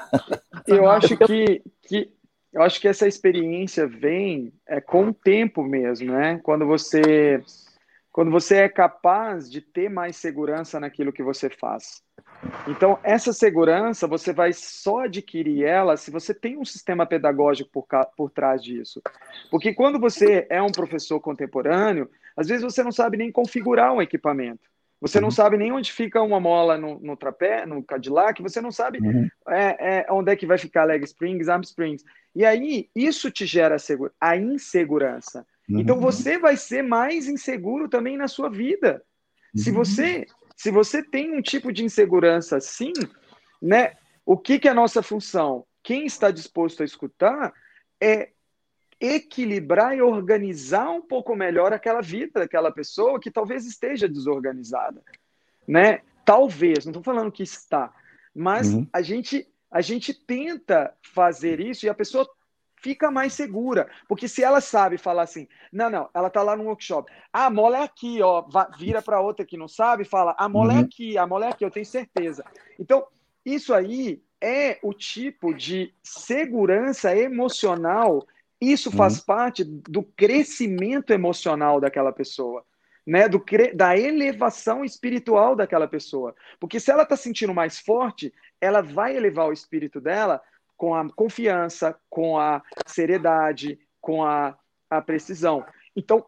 Eu acho que, que eu acho que essa experiência vem é, com o tempo mesmo, né? Quando você quando você é capaz de ter mais segurança naquilo que você faz. Então, essa segurança, você vai só adquirir ela se você tem um sistema pedagógico por, por trás disso. Porque quando você é um professor contemporâneo, às vezes você não sabe nem configurar um equipamento. Você não uhum. sabe nem onde fica uma mola no, no trapé, no Cadillac, você não sabe uhum. é, é, onde é que vai ficar leg springs, arm springs. E aí, isso te gera a insegurança. Uhum. Então, você vai ser mais inseguro também na sua vida. Uhum. Se você se você tem um tipo de insegurança assim, né? O que, que é a nossa função? Quem está disposto a escutar é equilibrar e organizar um pouco melhor aquela vida daquela pessoa que talvez esteja desorganizada, né? Talvez, não estou falando que está, mas uhum. a gente a gente tenta fazer isso e a pessoa fica mais segura, porque se ela sabe falar assim, não, não, ela tá lá no workshop, a mola é aqui, ó, vira para outra que não sabe, fala, a mola é uhum. é aqui, a mola é aqui, eu tenho certeza. Então, isso aí é o tipo de segurança emocional isso faz uhum. parte do crescimento emocional daquela pessoa, né? Do, da elevação espiritual daquela pessoa. Porque se ela está sentindo mais forte, ela vai elevar o espírito dela com a confiança, com a seriedade, com a, a precisão. Então,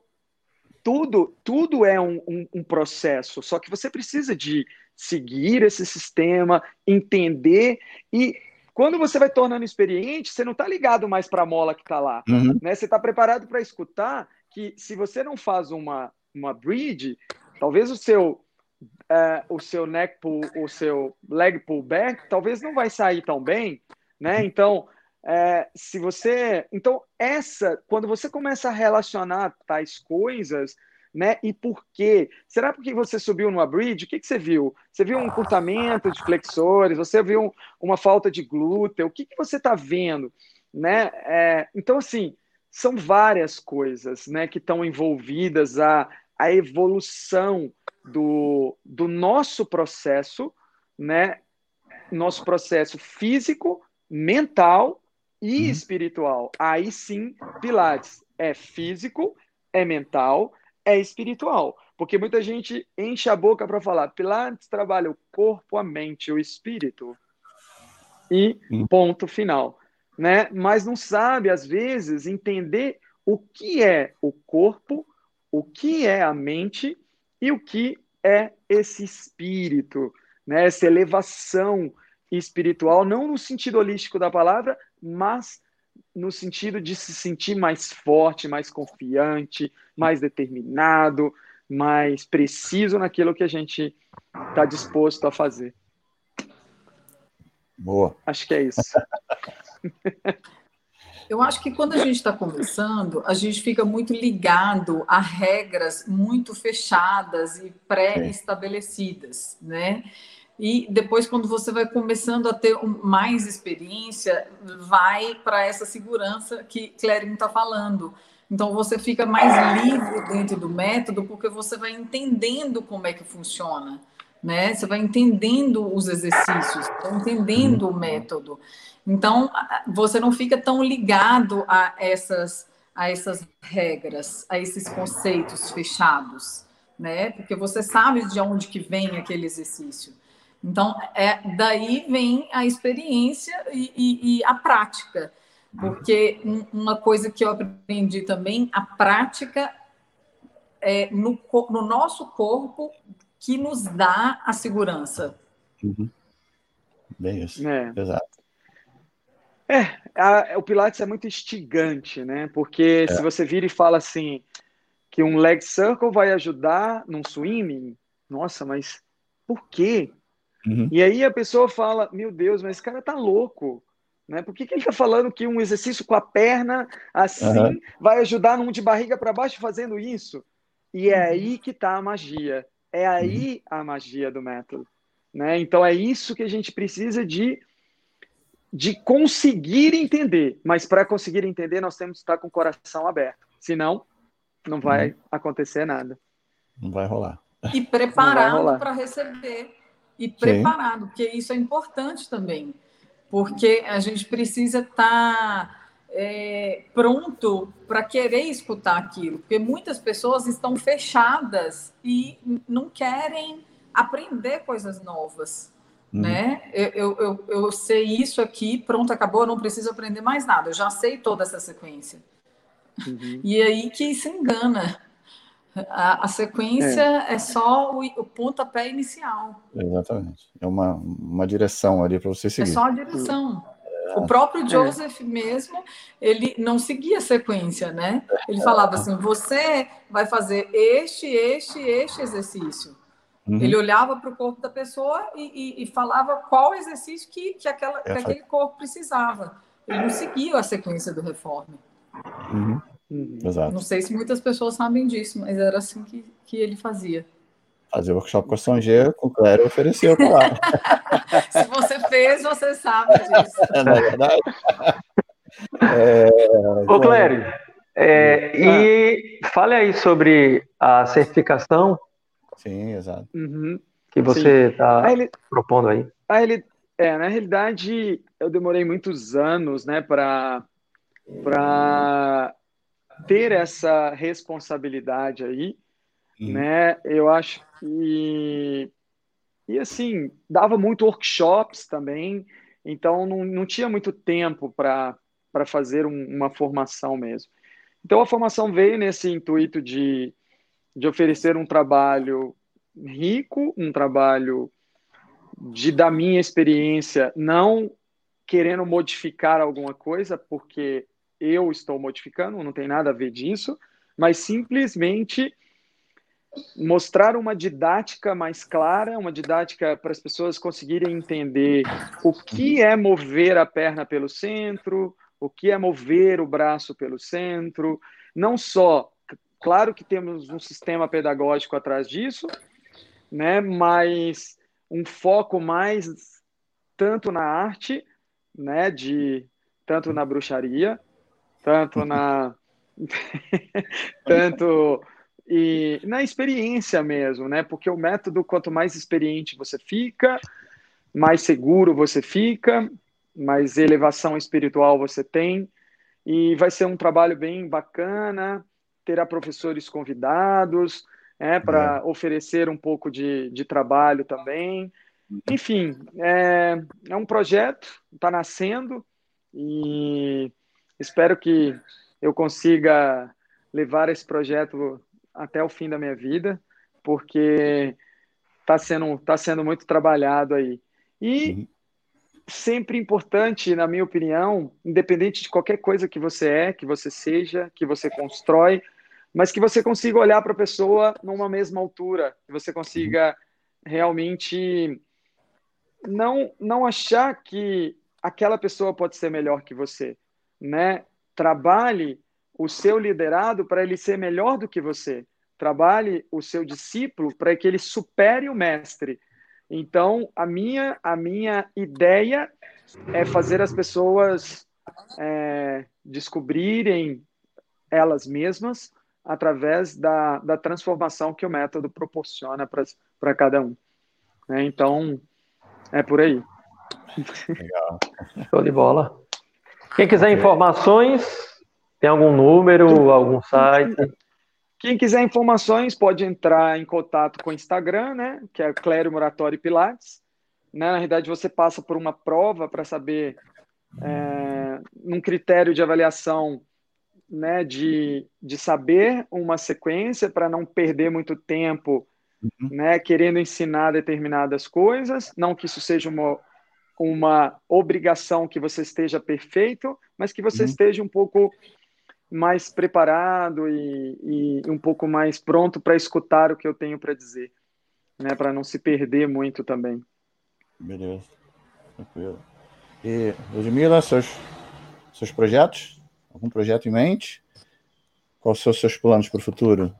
tudo, tudo é um, um, um processo, só que você precisa de seguir esse sistema, entender e quando você vai tornando experiente, você não está ligado mais para a mola que está lá. Uhum. Né? Você está preparado para escutar que se você não faz uma, uma bridge, talvez o seu uh, o seu neck pull, o seu leg pull back, talvez não vai sair tão bem, né? Então, é, se você, então essa, quando você começa a relacionar tais coisas, né? E por quê? Será porque você subiu numa bridge? O que, que você viu? Você viu um encurtamento de flexores? Você viu uma falta de glúteo? O que, que você está vendo? Né? É, então, assim, são várias coisas né, que estão envolvidas a, a evolução do, do nosso processo, né? nosso processo físico, mental e uhum. espiritual. Aí sim, Pilates é físico, é mental, é espiritual. Porque muita gente enche a boca para falar, Pilates trabalha o corpo, a mente, o espírito. E ponto final. Né? Mas não sabe, às vezes, entender o que é o corpo, o que é a mente e o que é esse espírito, né? essa elevação espiritual, não no sentido holístico da palavra, mas no sentido de se sentir mais forte, mais confiante, mais determinado, mais preciso naquilo que a gente está disposto a fazer. Boa. Acho que é isso. *laughs* Eu acho que quando a gente está conversando, a gente fica muito ligado a regras muito fechadas e pré-estabelecidas, né? E depois, quando você vai começando a ter mais experiência, vai para essa segurança que Clérin está falando. Então, você fica mais livre dentro do método, porque você vai entendendo como é que funciona. Né? Você vai entendendo os exercícios, entendendo o método. Então, você não fica tão ligado a essas, a essas regras, a esses conceitos fechados, né? Porque você sabe de onde que vem aquele exercício. Então, é, daí vem a experiência e, e, e a prática. Porque uma coisa que eu aprendi também, a prática é no, no nosso corpo que nos dá a segurança. Uhum. Bem isso. É. Exato. É, a, o Pilates é muito instigante, né? Porque é. se você vira e fala assim que um leg circle vai ajudar num swimming, nossa, mas por quê? Uhum. E aí a pessoa fala, meu Deus, mas esse cara tá louco. Né? Por que, que ele está falando que um exercício com a perna assim uhum. vai ajudar num de barriga para baixo fazendo isso? E é aí que está a magia. É aí uhum. a magia do método. Né? Então é isso que a gente precisa de, de conseguir entender. Mas para conseguir entender, nós temos que estar com o coração aberto. Senão, não vai uhum. acontecer nada. Não vai rolar. E preparado para receber e preparado, Sim. porque isso é importante também, porque a gente precisa estar tá, é, pronto para querer escutar aquilo, porque muitas pessoas estão fechadas e não querem aprender coisas novas. Uhum. Né? Eu, eu, eu, eu sei isso aqui, pronto, acabou, eu não preciso aprender mais nada, eu já sei toda essa sequência. Uhum. E aí que se engana. A, a sequência é. é, só o, o pontapé inicial. Exatamente. É uma, uma direção ali para você é seguir. É só a direção. É. O próprio é. Joseph mesmo, ele não seguia a sequência, né? Ele falava assim: você vai fazer este, este, este exercício. Uhum. Ele olhava para o corpo da pessoa e, e, e, falava qual exercício que, que, aquela, que aquele corpo precisava. Ele não seguia a sequência do reforme. Uhum. Uhum. Exato. Não sei se muitas pessoas sabem disso, mas era assim que, que ele fazia. Fazer workshop com a Songeira, com o Clério ofereceu para lá. *laughs* se você fez, você sabe disso. *laughs* É, na verdade. É, Ô, Clério, é, e fale aí sobre a certificação. Sim, exato. Uhum. Que você está propondo aí. Ah, ele... É, na realidade, eu demorei muitos anos né, para ter essa responsabilidade aí, né? Eu acho que e assim dava muito workshops também, então não, não tinha muito tempo para para fazer um, uma formação mesmo. Então a formação veio nesse intuito de de oferecer um trabalho rico, um trabalho de da minha experiência, não querendo modificar alguma coisa, porque eu estou modificando, não tem nada a ver disso, mas simplesmente mostrar uma didática mais clara, uma didática para as pessoas conseguirem entender o que é mover a perna pelo centro, o que é mover o braço pelo centro, não só, claro que temos um sistema pedagógico atrás disso, né, mas um foco mais tanto na arte, né, de tanto na bruxaria, tanto na tanto e na experiência mesmo, né? Porque o método quanto mais experiente você fica, mais seguro você fica, mais elevação espiritual você tem, e vai ser um trabalho bem bacana, terá professores convidados, é, para oferecer um pouco de, de trabalho também. Enfim, é, é um projeto, está nascendo e espero que eu consiga levar esse projeto até o fim da minha vida, porque está sendo, tá sendo muito trabalhado aí. E uhum. sempre importante, na minha opinião, independente de qualquer coisa que você é, que você seja, que você constrói, mas que você consiga olhar para a pessoa numa mesma altura, que você consiga realmente não não achar que aquela pessoa pode ser melhor que você, né? Trabalhe o seu liderado para ele ser melhor do que você. Trabalhe o seu discípulo para que ele supere o mestre. Então, a minha a minha ideia é fazer as pessoas é, descobrirem elas mesmas através da, da transformação que o método proporciona para cada um. Né? Então, é por aí. Legal. Show de bola. Quem quiser informações, tem algum número, algum site? Quem quiser informações pode entrar em contato com o Instagram, né? Que é Clério Moratório Pilates. Né? Na realidade, você passa por uma prova para saber, é, num critério de avaliação, né, de, de saber uma sequência para não perder muito tempo uhum. né, querendo ensinar determinadas coisas, não que isso seja uma, uma obrigação que você esteja perfeito, mas que você uhum. esteja um pouco mais preparado e, e um pouco mais pronto para escutar o que eu tenho para dizer, né, para não se perder muito também. Beleza, tranquilo. E, Ludmila, seus, seus projetos? Algum projeto em mente? Quais são os seus planos para o futuro?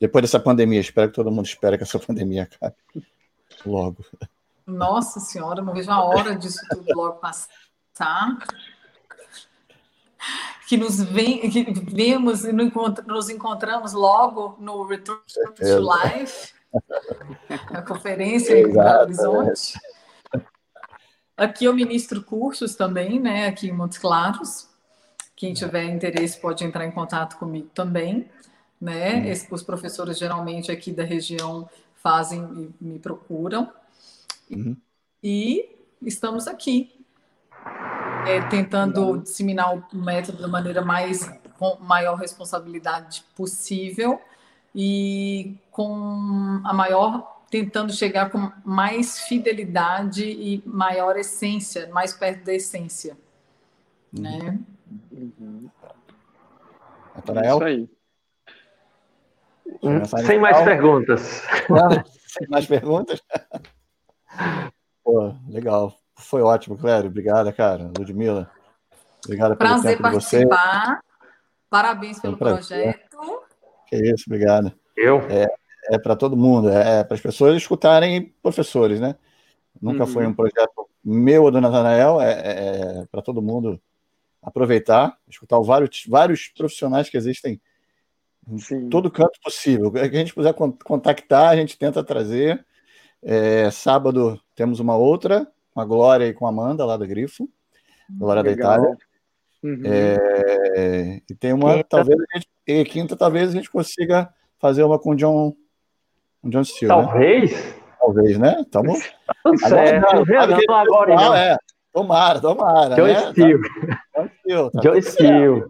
Depois dessa pandemia, espero que todo mundo espere que essa *laughs* pandemia acabe logo. Nossa Senhora, não vejo a hora disso tudo logo passar. Que nos vem, que vemos e nos encontramos logo no Return to Life, a conferência em Belo Horizonte. Aqui eu ministro cursos também, né, aqui em Montes Claros. Quem tiver interesse pode entrar em contato comigo também né? Uhum. os professores geralmente aqui da região fazem e me procuram. Uhum. E estamos aqui, é, tentando uhum. disseminar o método da maneira mais com maior responsabilidade possível e com a maior tentando chegar com mais fidelidade e maior essência, mais perto da essência, né? Uhum. Natanael? Isso aí. *laughs* Sem mais perguntas. sem mais perguntas? Pô, legal. Foi ótimo, Clério. Obrigada, cara. Ludmila. Obrigada pelo Prazer tempo de você. participar. Parabéns pelo um projeto. Que isso, obrigado. Eu? É, é para todo mundo, é, é para as pessoas escutarem professores, né? Nunca uhum. foi um projeto meu ou do Natanael, é, é, é para todo mundo aproveitar, escutar vários, vários profissionais que existem Sim. todo canto possível. O que a gente puder contactar, a gente tenta trazer. É, sábado temos uma outra, com a Glória e com a Amanda, lá do Grifo, Glória Legal. da Itália. Uhum. É, e tem uma, quinta. talvez a gente, e quinta, talvez a gente consiga fazer uma com o John, com John Steele. Né? Talvez. Né? Talvez, né? Estamos. Tudo certo. Agora, não, agora, não. É. Tomara, tomara. John né? Steele. Tá, John Steele. Tá John Steele.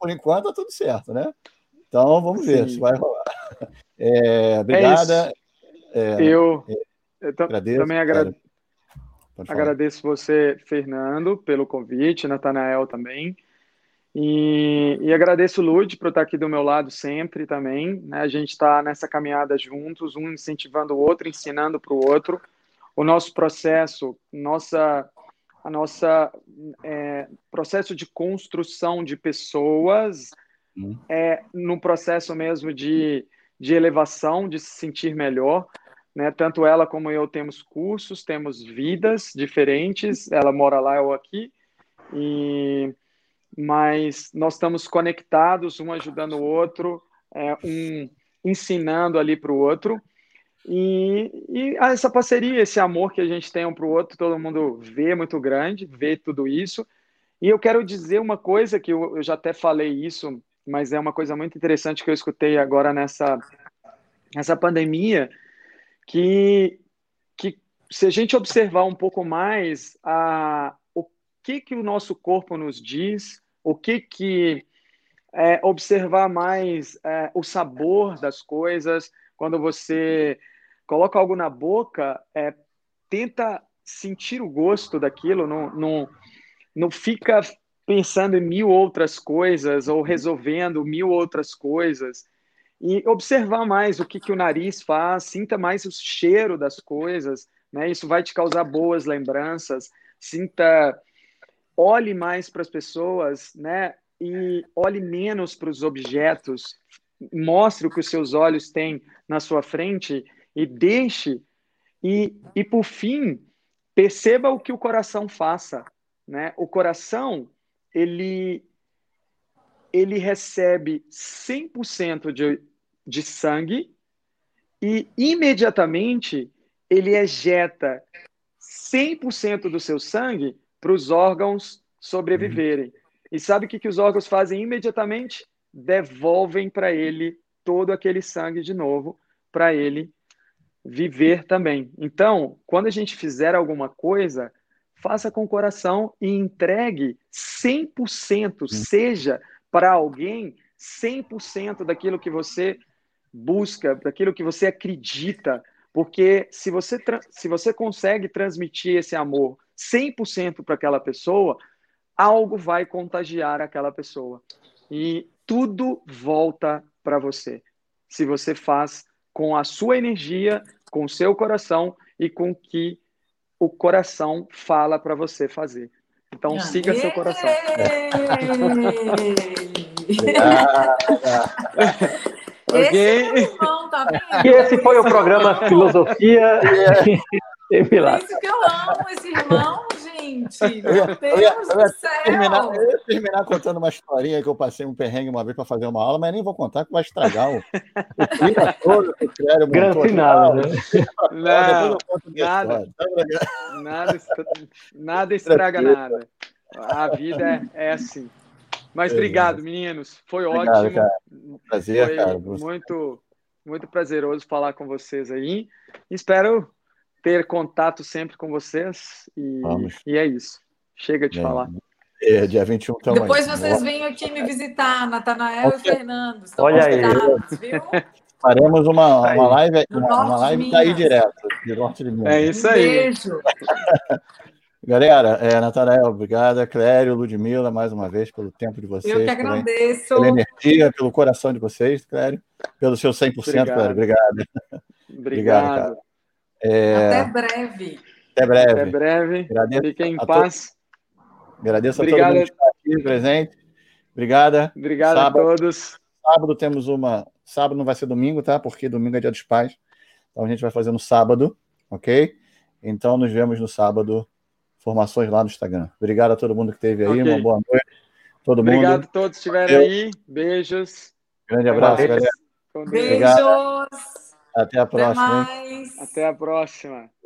Por enquanto, tá tudo certo, né? Então, vamos ver se vai rolar. *laughs* É, obrigada. É, eu, eu agradeço, também agrade... agradeço você, Fernando, pelo convite, Natanael também. E, e agradeço o Lud por estar aqui do meu lado sempre também. Né? A gente está nessa caminhada juntos, um incentivando o outro, ensinando para o outro. O nosso processo, nossa, a nossa é, processo de construção de pessoas Uhum. é, no processo mesmo de, de elevação, de se sentir melhor. Né? Tanto ela como eu temos cursos, temos vidas diferentes, ela mora lá, eu aqui, e mas nós estamos conectados, um ajudando o outro, é, um ensinando ali para o outro. E, e essa parceria, esse amor que a gente tem um para o outro, todo mundo vê muito grande, vê tudo isso. E eu quero dizer uma coisa que eu, eu já até falei isso, mas é uma coisa muito interessante que eu escutei agora nessa, nessa pandemia, que, que se a gente observar um pouco mais a, o que, que o nosso corpo nos diz, o que que é, observar mais é, o sabor das coisas, quando você coloca algo na boca, é, tenta sentir o gosto daquilo, não, não, não fica pensando em mil outras coisas ou resolvendo mil outras coisas. E observar mais o que, que o nariz faz, sinta mais o cheiro das coisas, né? Isso vai te causar boas lembranças. Sinta, olhe mais para as pessoas, né? E olhe menos para os objetos. Mostre o que os seus olhos têm na sua frente e deixe. E, e por fim, perceba o que o coração faça. Né? O coração, ele, ele recebe 100% de, de sangue e imediatamente ele ejeta 100% do seu sangue para os órgãos sobreviverem. E sabe o que, que os órgãos fazem imediatamente? Devolvem para ele todo aquele sangue de novo, para ele viver também. Então, quando a gente fizer alguma coisa, faça com o coração e entregue 100%, seja para alguém 100% daquilo que você busca, daquilo que você acredita, porque se você, se você consegue transmitir esse amor 100% para aquela pessoa, algo vai contagiar aquela pessoa. E tudo volta para você. Se você faz com a sua energia com o seu coração e com o que o coração fala para você fazer. Então, siga seu coração. ok? Irmão, tá e esse foi o programa Filosofia *laughs* e Milagre. É isso que eu amo, esse irmão, gente. Meu Deus eu ia, eu ia, do céu. Terminar, eu ia terminar contando uma historinha que eu passei um perrengue uma vez para fazer uma aula, mas nem vou contar que vai estragar o, o clima todo. O Grande final, né? Não, nada, nada, nada estraga nada. A vida é, é assim. Mas obrigado, meninos. Foi obrigado, ótimo. Cara. Prazer, Foi cara. Muito, muito prazeroso falar com vocês aí. Espero ter contato sempre com vocês. E, Vamos. e é isso. Chega de é. falar. É, dia 21 também. Depois vocês venham aqui me visitar, Natanael e Fernando. Estão Olha aí. Viu? *laughs* Faremos uma, uma live, uma, uma live daí direto, de norte de Minas. É isso aí. Um beijo. *laughs* Galera, é, Natanael, obrigada. Clério, Ludmila, mais uma vez, pelo tempo de vocês. Eu que agradeço. Pela energia, pelo coração de vocês, Clério. Pelo seu 100%, obrigado. Clério. Obrigado. Obrigado. obrigado cara. É... Até breve. Até breve. Até breve. Agradeço Fiquem em paz. To... Agradeço Obrigado. a todo mundo que está aqui presente. Obrigada. Obrigado sábado, a todos. Sábado temos uma. Sábado não vai ser domingo, tá? Porque domingo é dia dos pais. Então a gente vai fazer no sábado, ok? Então nos vemos no sábado. Formações lá no Instagram. Obrigado a todo mundo que esteve aí. Okay. Uma boa noite. Todo Obrigado mundo. a todos que estiveram aí. Beijos. Grande abraço, galera. Beijos. Até a próxima. Até, Até a próxima.